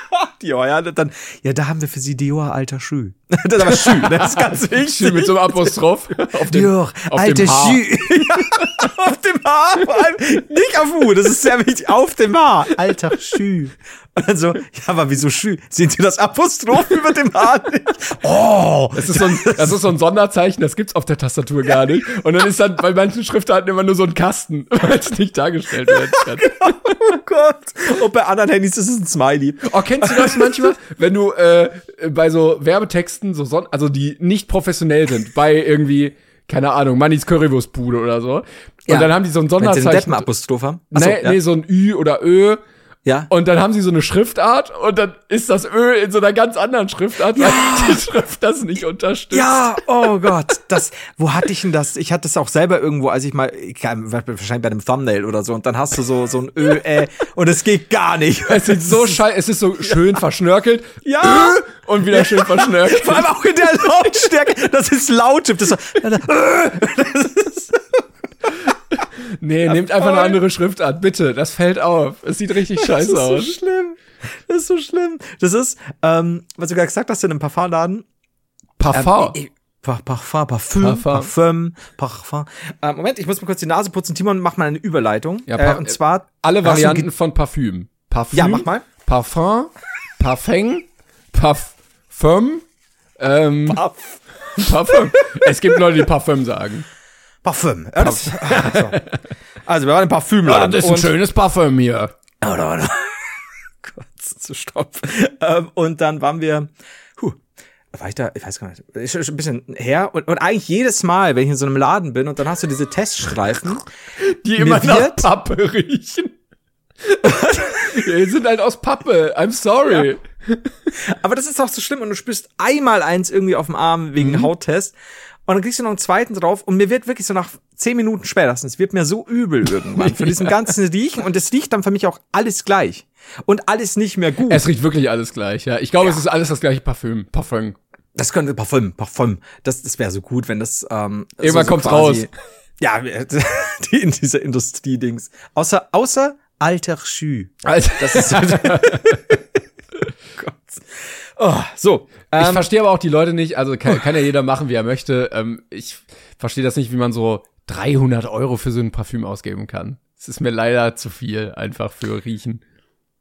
Speaker 2: Dior, ja, dann, ja, da haben wir für sie Dior alter Schuh. das ist aber Schuh, das ist ganz wichtig.
Speaker 1: Schön mit so einem Apostroph auf dem,
Speaker 2: Dior,
Speaker 1: auf
Speaker 2: alter. Schuh. ja, auf dem Haar, vor allem nicht auf U, das ist sehr wichtig, auf dem Haar, alter Schuh. Und dann so, ja, aber wieso Schuh? Sehen Sie das Apostroph über dem Haar nicht? Oh,
Speaker 1: Das ist, so ein, das ist so ein Sonderzeichen, das gibt's auf der Tastatur gar nicht. Und dann ist dann bei manchen Schriftarten immer nur so ein Kasten, weil es nicht dargestellt werden kann.
Speaker 2: oh Gott. Und bei anderen Handys ist es ein Smiley.
Speaker 1: Oh, kennst du das manchmal, wenn du äh, bei so Werbetexten, so Son also die nicht professionell sind, bei irgendwie, keine Ahnung, Mannis Currywurstbude oder so. Und
Speaker 2: Ja.
Speaker 1: dann haben die so ein
Speaker 2: Wenn sie einen
Speaker 1: Sonderzeichen.
Speaker 2: Deppenapostroph haben. Achso,
Speaker 1: nee,
Speaker 2: ja.
Speaker 1: nee, so ein Ü oder Ö.
Speaker 2: ja.
Speaker 1: Und dann haben sie so eine Schriftart und dann ist das Ö in so einer ganz anderen Schriftart, weil die Schrift das nicht unterstützt.
Speaker 2: Ja, oh Gott, das, wo hatte ich denn das? Ich hatte es auch selber irgendwo, als ich mal, wahrscheinlich bei einem Thumbnail oder so, und dann hast du so, so ein Ö, Ä, und es geht gar nicht.
Speaker 1: Es ist so scheiße, es ist so schön verschnörkelt.
Speaker 2: Ja.
Speaker 1: Ö und wieder schön verschnörkelt.
Speaker 2: Vor allem auch in der Lautstärke, das ist Lautschrift, das ist so,
Speaker 1: Nee, nehmt einfach eine andere Schriftart, bitte. Das fällt auf. Es sieht richtig
Speaker 2: das
Speaker 1: scheiße
Speaker 2: ist so
Speaker 1: aus.
Speaker 2: schlimm. Das ist so schlimm. Das ist, ähm, was du gerade gesagt hast, in einem Parfumladen,
Speaker 1: Parfum.
Speaker 2: Ähm, Pa- Parfum, Parfüm,
Speaker 1: Parfum.
Speaker 2: Parfum, Parfum. Äh, Moment, ich muss mal kurz die Nase putzen. Timon, mach mal eine Überleitung.
Speaker 1: Ja,
Speaker 2: äh, und zwar
Speaker 1: Alle Varianten von Parfüm. Parfüm.
Speaker 2: Ja, mach mal.
Speaker 1: Parfum. Parfum. Parfum. Ähm,
Speaker 2: Ge-
Speaker 1: Parfum. Es gibt Leute, die Parfum sagen.
Speaker 2: Parfüm. Ja, das, also. also, wir waren im
Speaker 1: Ja,
Speaker 2: Parfümladen.
Speaker 1: das ist ein schönes Parfum hier.
Speaker 2: Oder, oder. Kurz zu stopp. Ähm, und dann waren wir, huh, war ich da, ich weiß gar nicht, ist schon ein bisschen her. Und, und eigentlich jedes Mal, wenn ich in so einem Laden bin und dann hast du diese Teststreifen,
Speaker 1: Die immer nach Pappe riechen. Die sind halt aus Pappe. I'm sorry.
Speaker 2: aber das ist auch so schlimm und du spürst einmal eins irgendwie auf dem Arm wegen
Speaker 1: Mhm.
Speaker 2: Hauttest und dann kriegst du noch einen zweiten drauf und mir wird wirklich so nach zehn Minuten spätestens, wird mir so übel irgendwann von diesem ganzen Riechen und es riecht dann für mich auch alles gleich und alles nicht mehr gut.
Speaker 1: Es riecht wirklich alles gleich, ja. Ich glaube, es ist alles das gleiche Parfüm. Parfum.
Speaker 2: Das könnte Parfüm, Parfüm. Das, das wäre so gut, wenn das ähm,
Speaker 1: Irgendwann
Speaker 2: so, so
Speaker 1: kommt's raus.
Speaker 2: Ja, die in dieser Industrie-Dings. Außer, außer Alter Schü.
Speaker 1: Also,
Speaker 2: Das ist so. Oh, so.
Speaker 1: ich
Speaker 2: Ähm,
Speaker 1: verstehe aber auch die Leute nicht, also kann, kann ja jeder machen, wie er möchte. Ähm, ich verstehe das nicht, wie man so 300 Euro für so ein Parfüm ausgeben kann. Es ist mir leider zu viel einfach für Riechen.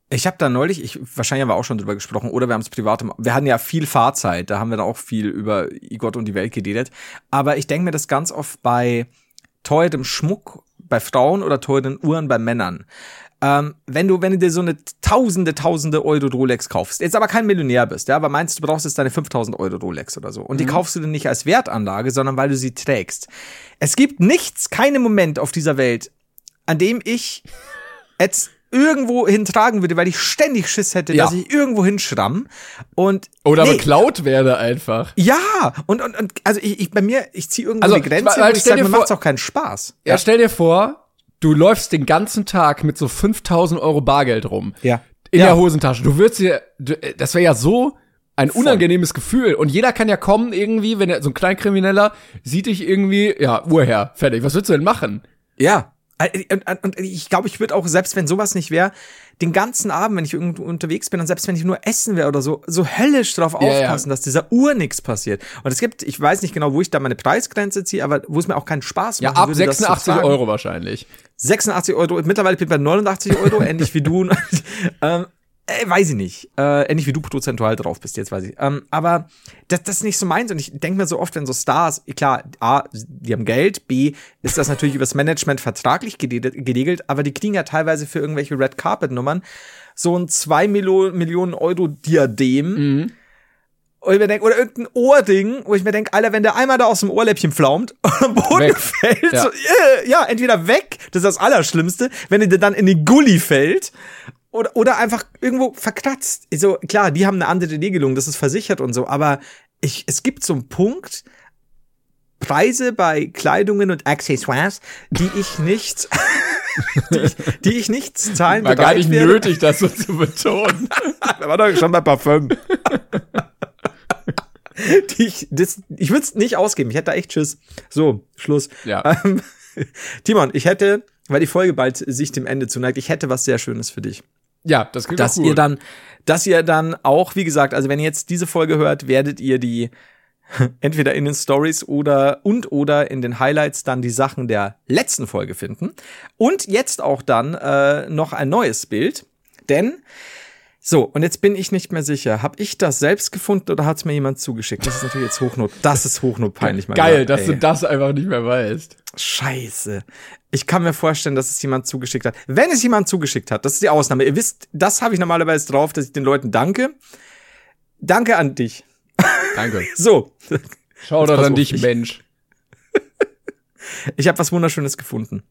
Speaker 2: Ich habe da neulich, ich wahrscheinlich haben wir auch schon drüber gesprochen, oder wir haben es privat, wir hatten ja viel Fahrzeit, da haben wir dann auch viel über Gott und die Welt geredet. Aber ich denke mir das ganz oft bei teurem Schmuck bei Frauen oder teuren Uhren bei Männern. Ähm, wenn du, wenn du dir so eine tausende, tausende Euro Rolex kaufst, jetzt aber kein Millionär bist, ja, aber meinst, du brauchst jetzt deine 5000 Euro Rolex oder so. Und die kaufst du dir nicht als Wertanlage, sondern weil du sie trägst. Es gibt nichts, keinen Moment auf dieser Welt, an dem ich jetzt irgendwo hintragen würde, weil ich ständig Schiss hätte,
Speaker 1: Ja.
Speaker 2: dass ich irgendwo hinschramm und
Speaker 1: Oder
Speaker 2: nee,
Speaker 1: beklaut werde einfach.
Speaker 2: ja und und und also ich, ich bei mir ich ziehe irgendwo
Speaker 1: Also,
Speaker 2: die Grenze,
Speaker 1: weil- weil
Speaker 2: wo ich
Speaker 1: stell
Speaker 2: sage, mir macht's auch keinen Spaß.
Speaker 1: Ja, stell dir vor, du läufst den ganzen Tag mit so 5000 Euro Bargeld rum.
Speaker 2: Ja.
Speaker 1: In
Speaker 2: Ja.
Speaker 1: der Hosentasche. Du würdest dir, du, äh, das wäre ja so ein unangenehmes Gefühl. Und jeder kann ja kommen irgendwie, wenn er, so ein Kleinkrimineller sieht dich irgendwie, ja, Uhrherr, fertig. Was willst du denn machen?
Speaker 2: Ja. Äh, Und, und, und ich glaube, ich würde auch, selbst wenn sowas nicht wäre, den ganzen Abend, wenn ich irgendwo unterwegs bin und selbst wenn ich nur essen wäre oder so, so höllisch drauf
Speaker 1: Ja, ja.
Speaker 2: aufpassen, dass dieser Uhr nichts passiert. Und es gibt, ich weiß nicht genau, wo ich da meine Preisgrenze ziehe, aber wo es mir auch keinen Spaß
Speaker 1: Ja,
Speaker 2: machen
Speaker 1: ab
Speaker 2: würde, das zu
Speaker 1: 86
Speaker 2: tragen.
Speaker 1: Euro wahrscheinlich.
Speaker 2: 86 Euro, mittlerweile bin ich bei 89 Euro, ähnlich wie du. ähm, äh, weiß ich nicht. Äh, ähnlich wie du prozentual drauf bist, jetzt weiß ich. Ähm, aber das, das ist nicht so meins. Und ich denke mir so oft, wenn so Stars, klar, A, die haben Geld, B, ist das natürlich übers Management vertraglich geregelt, aber die kriegen ja teilweise für irgendwelche Red Carpet Nummern so ein 2 Milo Millionen Euro Diadem. Und ich mir denk, oder irgendein Ohrding, wo ich mir denke, Alter, wenn der einmal da aus dem Ohrläppchen pflaumt und am Boden
Speaker 1: Weg.
Speaker 2: fällt,
Speaker 1: Ja.
Speaker 2: so, äh, ja, entweder weg, das ist das Allerschlimmste, wenn er dir dann in die Gully fällt, oder, oder einfach irgendwo verkratzt. So, klar, die haben eine andere Regelung, das ist versichert und so, aber ich, es gibt so einen Punkt, Preise bei Kleidungen und Accessoires, die ich nicht, die, ich, die ich nicht zahlen
Speaker 1: War gar nicht
Speaker 2: wäre.
Speaker 1: nötig, das so zu betonen.
Speaker 2: Da war doch schon bei Parfüm. Die ich das, ich würde es nicht ausgeben. Ich hätte da echt Tschüss. So, Schluss.
Speaker 1: Ja.
Speaker 2: Ähm, Timon, ich hätte, weil die Folge bald sich dem Ende zuneigt, ich hätte was sehr Schönes für dich.
Speaker 1: ja, das klingt
Speaker 2: Dass
Speaker 1: gut.
Speaker 2: ihr dann, dass ihr dann auch, wie gesagt, also wenn ihr jetzt diese Folge hört, werdet ihr die entweder in den Stories oder und oder in den Highlights dann die Sachen der letzten Folge finden. Und jetzt auch dann äh, noch ein neues Bild. Denn so, und jetzt bin ich nicht mehr sicher. Hab ich das selbst gefunden oder hat es mir jemand zugeschickt? Das ist natürlich jetzt Hochnot. Das ist Hochnotpeinlich,
Speaker 1: Geil,
Speaker 2: Gott,
Speaker 1: dass
Speaker 2: ey.
Speaker 1: du das einfach nicht mehr weißt.
Speaker 2: Scheiße. Ich kann mir vorstellen, dass es jemand zugeschickt hat. Wenn es jemand zugeschickt hat, das ist die Ausnahme. Ihr wisst, das habe ich normalerweise drauf, dass ich den Leuten danke. Danke an dich.
Speaker 1: Danke.
Speaker 2: So,
Speaker 1: Schau doch an dich,
Speaker 2: ich-
Speaker 1: Mensch.
Speaker 2: ich habe was Wunderschönes gefunden.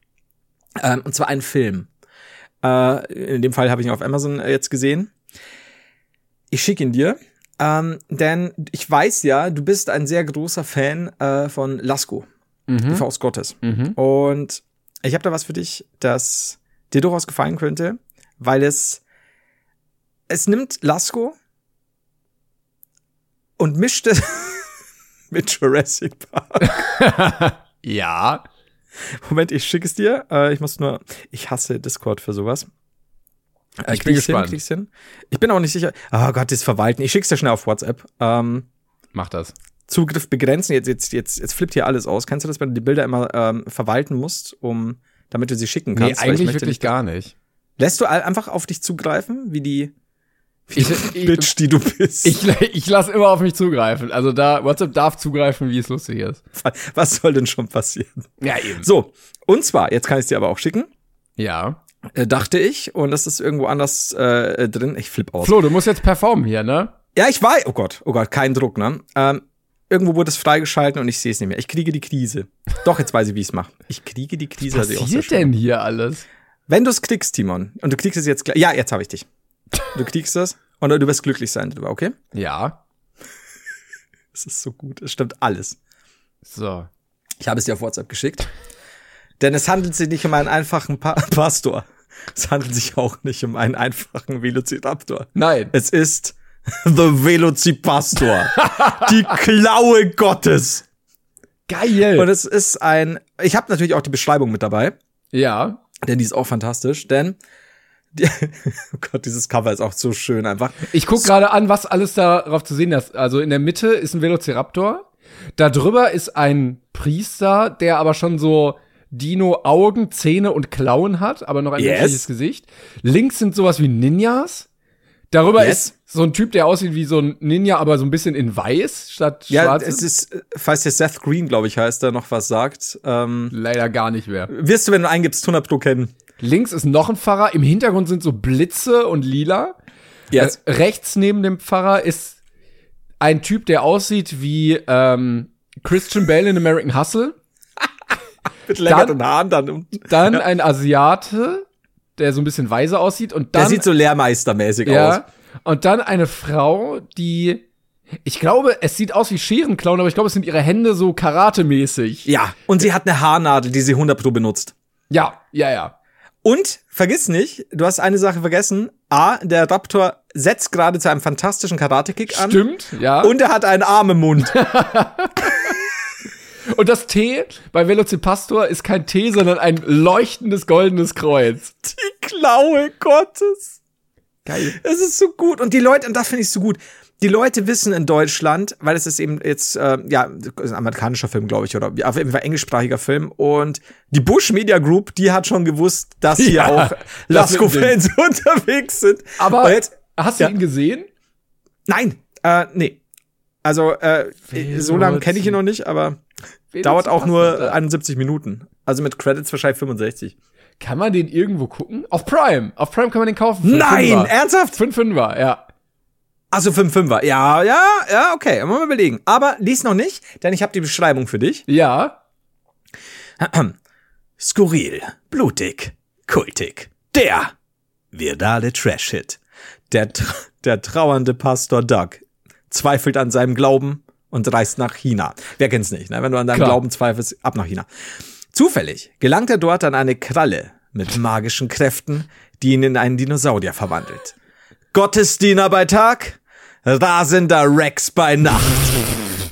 Speaker 2: Ähm, und zwar einen Film. Äh, in dem Fall habe ich ihn auf Amazon äh, jetzt gesehen. Ich schicke ihn dir. Ähm, denn ich weiß ja, du bist ein sehr großer Fan äh, von Lasko, die Faust Gottes.
Speaker 1: Mhm.
Speaker 2: Und ich habe da was für dich, das dir durchaus gefallen könnte, weil es es nimmt Lasko und mischt es mit Jurassic Park.
Speaker 1: Ja.
Speaker 2: Moment, ich schicke es dir. Äh, ich muss nur, ich hasse Discord für sowas. Äh,
Speaker 1: Ich bin
Speaker 2: krieg's
Speaker 1: gespannt.
Speaker 2: Hin? Ich bin auch nicht sicher. Oh Gott, das Verwalten. Ich schick's dir schnell auf WhatsApp. Ähm,
Speaker 1: Mach das.
Speaker 2: Zugriff begrenzen. Jetzt, jetzt, jetzt, jetzt flippt hier alles aus. Kennst du das, wenn du die Bilder immer ähm, verwalten musst, um, damit du sie schicken
Speaker 1: Nee,
Speaker 2: kannst? Ich
Speaker 1: eigentlich wirklich
Speaker 2: nicht-
Speaker 1: gar nicht.
Speaker 2: Lässt du einfach auf dich zugreifen, wie die
Speaker 1: Ich, ich,
Speaker 2: Bitch, die du bist?
Speaker 1: ich, ich lasse immer auf mich zugreifen. Also da, WhatsApp darf zugreifen, wie es lustig ist.
Speaker 2: Was soll denn schon passieren?
Speaker 1: Ja, eben.
Speaker 2: So, und zwar, jetzt kann ich dir aber auch schicken,
Speaker 1: Ja.
Speaker 2: Äh, dachte ich, und das ist irgendwo anders äh, drin. Ich flipp aus.
Speaker 1: Flo, du musst jetzt performen hier, ne?
Speaker 2: Ja, ich weiß. Oh Gott, oh Gott, kein Druck, ne? Ähm, irgendwo wurde es freigeschalten und ich sehe es nicht mehr. Ich kriege die Krise. Doch, jetzt weiß ich, wie ich es mache. Ich kriege die Krise.
Speaker 1: Was
Speaker 2: sehr
Speaker 1: passiert denn hier alles?
Speaker 2: Wenn du es kriegst, Timon, und du kriegst es jetzt gleich. Ja, jetzt habe ich dich. Du kriegst es und du wirst glücklich sein drüber, okay?
Speaker 1: Ja.
Speaker 2: Es ist so gut. Es stimmt alles.
Speaker 1: So.
Speaker 2: Ich habe es dir auf WhatsApp geschickt. Denn es handelt sich nicht um einen einfachen pa Pastor. Es handelt sich auch nicht um einen einfachen Velociraptor.
Speaker 1: Nein.
Speaker 2: Es ist The Velocipastor. die Klaue Gottes.
Speaker 1: Geil.
Speaker 2: Und es ist ein, ich habe natürlich auch die Beschreibung mit dabei,
Speaker 1: ja.
Speaker 2: denn die ist auch fantastisch, denn die, oh Gott, dieses Cover ist auch so schön einfach.
Speaker 1: Ich guck gerade an, was alles darauf zu sehen ist. Also in der Mitte ist ein Velociraptor. Da drüber ist ein Priester, der aber schon so Dino-Augen, Zähne und Klauen hat, aber noch ein
Speaker 2: Yes.
Speaker 1: menschliches Gesicht. Links sind sowas wie Ninjas. Darüber
Speaker 2: Yes.
Speaker 1: ist so ein Typ, der aussieht wie so ein Ninja, aber so ein bisschen in weiß statt
Speaker 2: Ja,
Speaker 1: schwarz.
Speaker 2: es ist, äh, falls dir Seth Green, glaube ich, heißt, der noch was sagt, ähm,
Speaker 1: Leider gar nicht mehr.
Speaker 2: wirst du, wenn du eingibst, 100 Pro kennen.
Speaker 1: Links ist noch ein Pfarrer. Im Hintergrund sind so Blitze und Lila.
Speaker 2: Yes.
Speaker 1: Äh, rechts neben dem Pfarrer ist ein Typ, der aussieht wie ähm, Christian Bale in American Hustle.
Speaker 2: Mit längerten Haaren dann.
Speaker 1: Dann ein Asiate, der so ein bisschen weise aussieht. Und dann,
Speaker 2: der sieht so lehrmeistermäßig aus.
Speaker 1: ja, und dann eine Frau, die, ich glaube, es sieht aus wie Scherenclown, aber ich glaube, es sind ihre Hände so karatemäßig.
Speaker 2: Ja, und sie hat eine Haarnadel, die sie 100 Pro benutzt.
Speaker 1: Ja, ja, ja.
Speaker 2: Und vergiss nicht, du hast eine Sache vergessen. A, der Raptor setzt gerade zu einem fantastischen Karate-Kick an.
Speaker 1: Stimmt, ja.
Speaker 2: Und er hat einen Arm im Mund.
Speaker 1: Und das T bei Velocipastor ist kein T, sondern ein leuchtendes goldenes Kreuz.
Speaker 2: Die Klaue Gottes.
Speaker 1: Geil.
Speaker 2: Es ist so gut. Und die Leute, und das finde ich so gut. Die Leute wissen in Deutschland, weil es ist eben jetzt, äh, ja, ist ein amerikanischer Film, glaube ich, oder auf jeden Fall englischsprachiger Film. Und die Bush Media Group, die hat schon gewusst, dass hier
Speaker 1: Ja,
Speaker 2: auch
Speaker 1: das
Speaker 2: Lasko-Fans unterwegs sind.
Speaker 1: Aber
Speaker 2: jetzt,
Speaker 1: hast du
Speaker 2: Ja.
Speaker 1: ihn gesehen?
Speaker 2: nein, äh, nee. Also, äh, so lange kenne ich ihn noch nicht, aber dauert auch nur 71 Minuten. Also mit Credits wahrscheinlich 65.
Speaker 1: Kann man den irgendwo gucken? Auf Prime. Auf Prime kann man den kaufen.
Speaker 2: Nein,
Speaker 1: Fünfer.
Speaker 2: ernsthaft?
Speaker 1: Fünf Fünfer, ja.
Speaker 2: Also 5 Fünfer. Ja, ja, ja, okay. Mal überlegen. Aber lies noch nicht, denn ich habe die Beschreibung für dich.
Speaker 1: Ja.
Speaker 2: Skurril, blutig, kultig. Der virale Trash-Hit. Der, tr- der trauernde Pastor Doug zweifelt an seinem Glauben und reist nach China. Wer kennt's nicht, ne? Wenn du an deinem
Speaker 1: Klar.
Speaker 2: Glauben zweifelst, ab nach China. Zufällig gelangt er dort an eine Kralle mit magischen Kräften, die ihn in einen Dinosaurier verwandelt. Gottesdiener bei Tag, rasender Rex bei Nacht.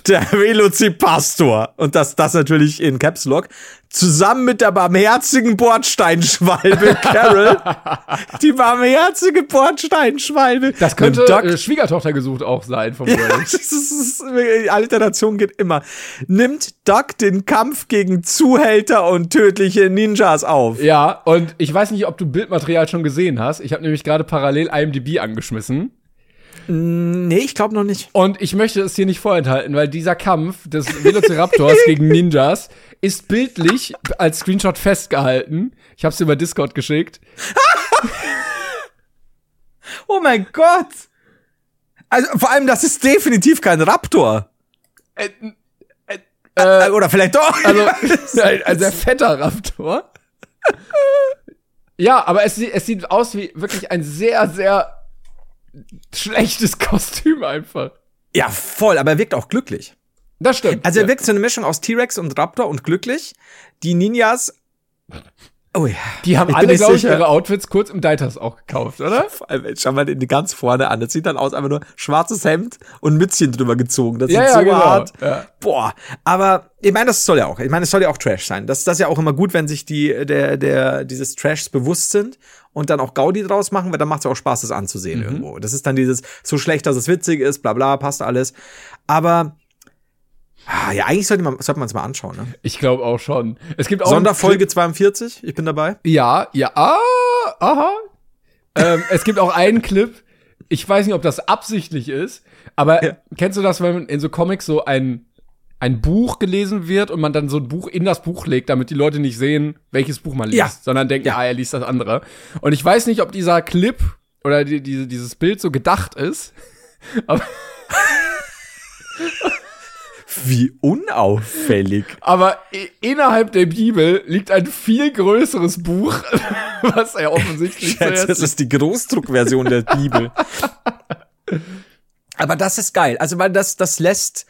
Speaker 2: Der Velocipastor. Und das, das natürlich in Caps Lock. Zusammen mit der barmherzigen Bordsteinschwalbe Carol. die barmherzige Bordsteinschwalbe.
Speaker 1: Das könnte äh, Schwiegertochter gesucht auch sein vom
Speaker 2: ja, das ist, das ist, die Alliteration geht immer. Nimmt Duck den Kampf gegen Zuhälter und tödliche Ninjas auf.
Speaker 1: Ja, und ich weiß nicht, ob du Bildmaterial schon gesehen hast. Ich habe nämlich gerade parallel IMDb angeschmissen.
Speaker 2: Nee, ich glaube noch nicht.
Speaker 1: Und ich möchte es hier nicht vorenthalten, weil dieser Kampf des Velociraptors gegen Ninjas ist bildlich als Screenshot festgehalten. Ich habe es über Discord geschickt.
Speaker 2: Oh mein Gott. Also vor allem, das ist definitiv kein Raptor.
Speaker 1: Äh,
Speaker 2: Äh, oder vielleicht doch.
Speaker 1: Also, ein, ein sehr fetter Raptor. Ja, aber es, es sieht aus wie wirklich ein sehr, sehr schlechtes Kostüm einfach.
Speaker 2: ja, voll, aber er wirkt auch glücklich.
Speaker 1: Das stimmt.
Speaker 2: Also er
Speaker 1: ja.
Speaker 2: wirkt so eine Mischung aus T-Rex und Raptor und glücklich. Die Ninjas. Oh ja.
Speaker 1: Die haben
Speaker 2: Ich
Speaker 1: alle, glaube ich, ihre Outfits kurz im Deitas auch gekauft, oder?
Speaker 2: Vor allem, schau mal die ganz vorne an. Das sieht dann aus, einfach nur schwarzes Hemd und Mützchen drüber gezogen. Das
Speaker 1: Ja,
Speaker 2: ist
Speaker 1: ja,
Speaker 2: so
Speaker 1: genau.
Speaker 2: hart.
Speaker 1: Ja.
Speaker 2: Boah. Aber ich meine, das soll ja auch. Ich meine, es soll ja auch Trash sein. Das, das ist ja auch immer gut, wenn sich die, der, der, dieses Trashs bewusst sind und dann auch Gaudi draus machen, weil dann macht es ja auch Spaß, das anzusehen
Speaker 1: Mhm.
Speaker 2: irgendwo. Das ist dann dieses, so schlecht, dass es witzig ist, bla bla, passt alles. Aber ah, ja, eigentlich sollte man sollte man es mal anschauen. Ne?
Speaker 1: Ich glaube auch schon. Es gibt auch
Speaker 2: Sonderfolge
Speaker 1: einen
Speaker 2: 42, ich bin dabei.
Speaker 1: Ja, ja, ah, aha. ähm, es gibt auch einen Clip. Ich weiß nicht, ob das absichtlich ist, aber
Speaker 2: Ja.
Speaker 1: kennst du das, wenn in so Comics so ein ein Buch gelesen wird und man dann so ein Buch in das Buch legt, damit die Leute nicht sehen, welches Buch man liest,
Speaker 2: Ja.
Speaker 1: sondern denken,
Speaker 2: Ja.
Speaker 1: ah, er liest das andere. Und ich weiß nicht, ob dieser Clip oder die, diese, dieses Bild so gedacht ist. Aber,
Speaker 2: Wie unauffällig.
Speaker 1: aber innerhalb der Bibel liegt ein viel größeres Buch, was er offensichtlich
Speaker 2: Schätze,
Speaker 1: zuerst
Speaker 2: das ist die Großdruckversion der Bibel. Aber das ist geil. Also, weil das, das lässt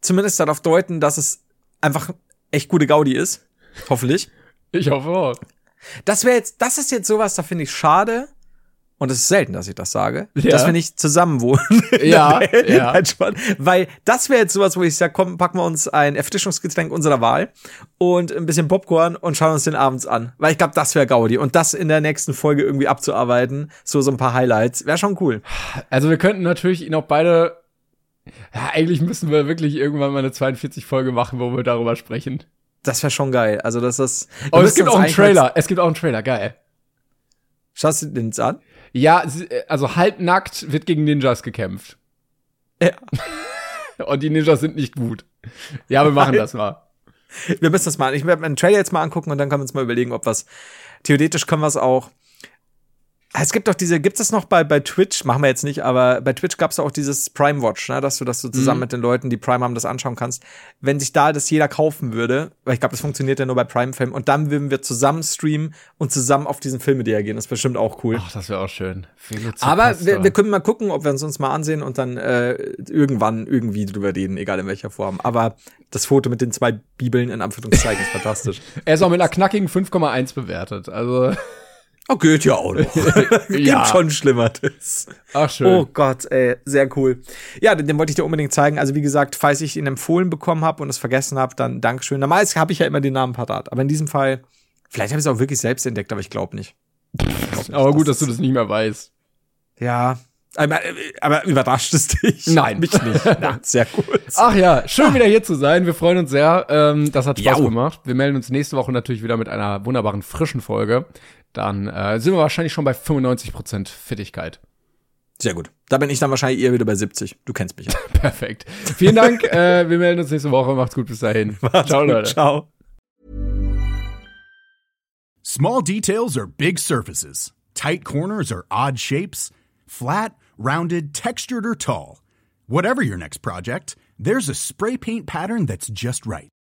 Speaker 2: zumindest darauf deuten, dass es einfach echt gute Gaudi ist. Hoffentlich.
Speaker 1: Ich hoffe auch.
Speaker 2: Das wäre jetzt, das ist jetzt sowas, da finde ich schade, und es ist selten, dass ich das sage,
Speaker 1: Ja.
Speaker 2: dass wir nicht zusammen wohnen.
Speaker 1: Ja, ja.
Speaker 2: Weil das wäre jetzt sowas, wo ich sage, komm, packen wir uns ein Erfrischungsgetränk unserer Wahl und ein bisschen Popcorn und schauen uns den abends an. Weil ich glaube, das wäre Gaudi. Und das in der nächsten Folge irgendwie abzuarbeiten, so so ein paar Highlights, wäre schon cool.
Speaker 1: Also wir könnten natürlich ihn auch beide. Ja, eigentlich müssen wir wirklich irgendwann mal eine 42-Folge machen, wo wir darüber sprechen.
Speaker 2: Das wäre schon geil. Also das ist.
Speaker 1: Aber es gibt auch einen Trailer. Es gibt auch einen Trailer, geil.
Speaker 2: Schaust du den jetzt an?
Speaker 1: Ja, sie- also halbnackt wird gegen Ninjas gekämpft.
Speaker 2: Ja.
Speaker 1: Und die Ninjas sind nicht gut. Ja, wir machen das mal.
Speaker 2: Wir müssen das mal. Ich werde mir einen Trailer jetzt mal angucken und dann können wir uns mal überlegen, ob was. Theoretisch können wir es auch. Es gibt doch diese, gibt es noch bei, bei Twitch, machen wir jetzt nicht, aber bei Twitch gab es auch dieses Prime Watch, ne, dass du das so zusammen mit den Leuten, die Prime haben, das anschauen kannst. Wenn sich da das jeder kaufen würde, weil ich glaube, das funktioniert ja nur bei Prime-Filmen, und dann würden wir zusammen streamen und zusammen auf diesen Filme reagieren. Das ist bestimmt auch cool.
Speaker 1: Ach, das wäre auch schön.
Speaker 2: Aber wir, wir können mal gucken, ob wir uns uns mal ansehen und dann äh, irgendwann irgendwie drüber reden, egal in welcher Form. Aber das Foto mit den zwei Bibeln in Anführungszeichen ist fantastisch.
Speaker 1: er ist auch mit einer knackigen 5,1 bewertet. Also,
Speaker 2: Oh, geht ja auch noch. Gibt
Speaker 1: Ja.
Speaker 2: schon Schlimmeres.
Speaker 1: ach schön.
Speaker 2: Oh Gott, ey, sehr cool. Ja, den, den wollte ich dir unbedingt zeigen. Also wie gesagt, falls ich ihn empfohlen bekommen habe und es vergessen habe, dann Dankeschön. Normalerweise habe ich ja immer den Namen parat, aber in diesem Fall, vielleicht habe ich es auch wirklich selbst entdeckt, aber ich glaube nicht.
Speaker 1: Aber gut, dass du das nicht mehr weißt.
Speaker 2: Ja, aber, aber überrascht es dich?
Speaker 1: Nein.
Speaker 2: Mich nicht. Ja, sehr gut.
Speaker 1: Ach ja, schön wieder hier zu sein. Wir freuen uns sehr. Ähm, das hat Spaß
Speaker 2: Jau.
Speaker 1: gemacht. Wir melden uns nächste Woche natürlich wieder mit einer wunderbaren frischen Folge. Dann äh, sind wir wahrscheinlich schon bei 95% Fittigkeit.
Speaker 2: Sehr gut. Da bin ich dann wahrscheinlich eher wieder bei 70. Du kennst mich ja.
Speaker 1: Perfekt. Vielen Dank. äh, wir melden uns nächste Woche. Macht's gut bis dahin. Ciao,
Speaker 2: Gut,
Speaker 1: Leute.
Speaker 2: Ciao.
Speaker 3: Small details are big surfaces. Tight corners are odd shapes. Flat, rounded, textured, or tall. Whatever your next project, there's a spray paint pattern that's just right.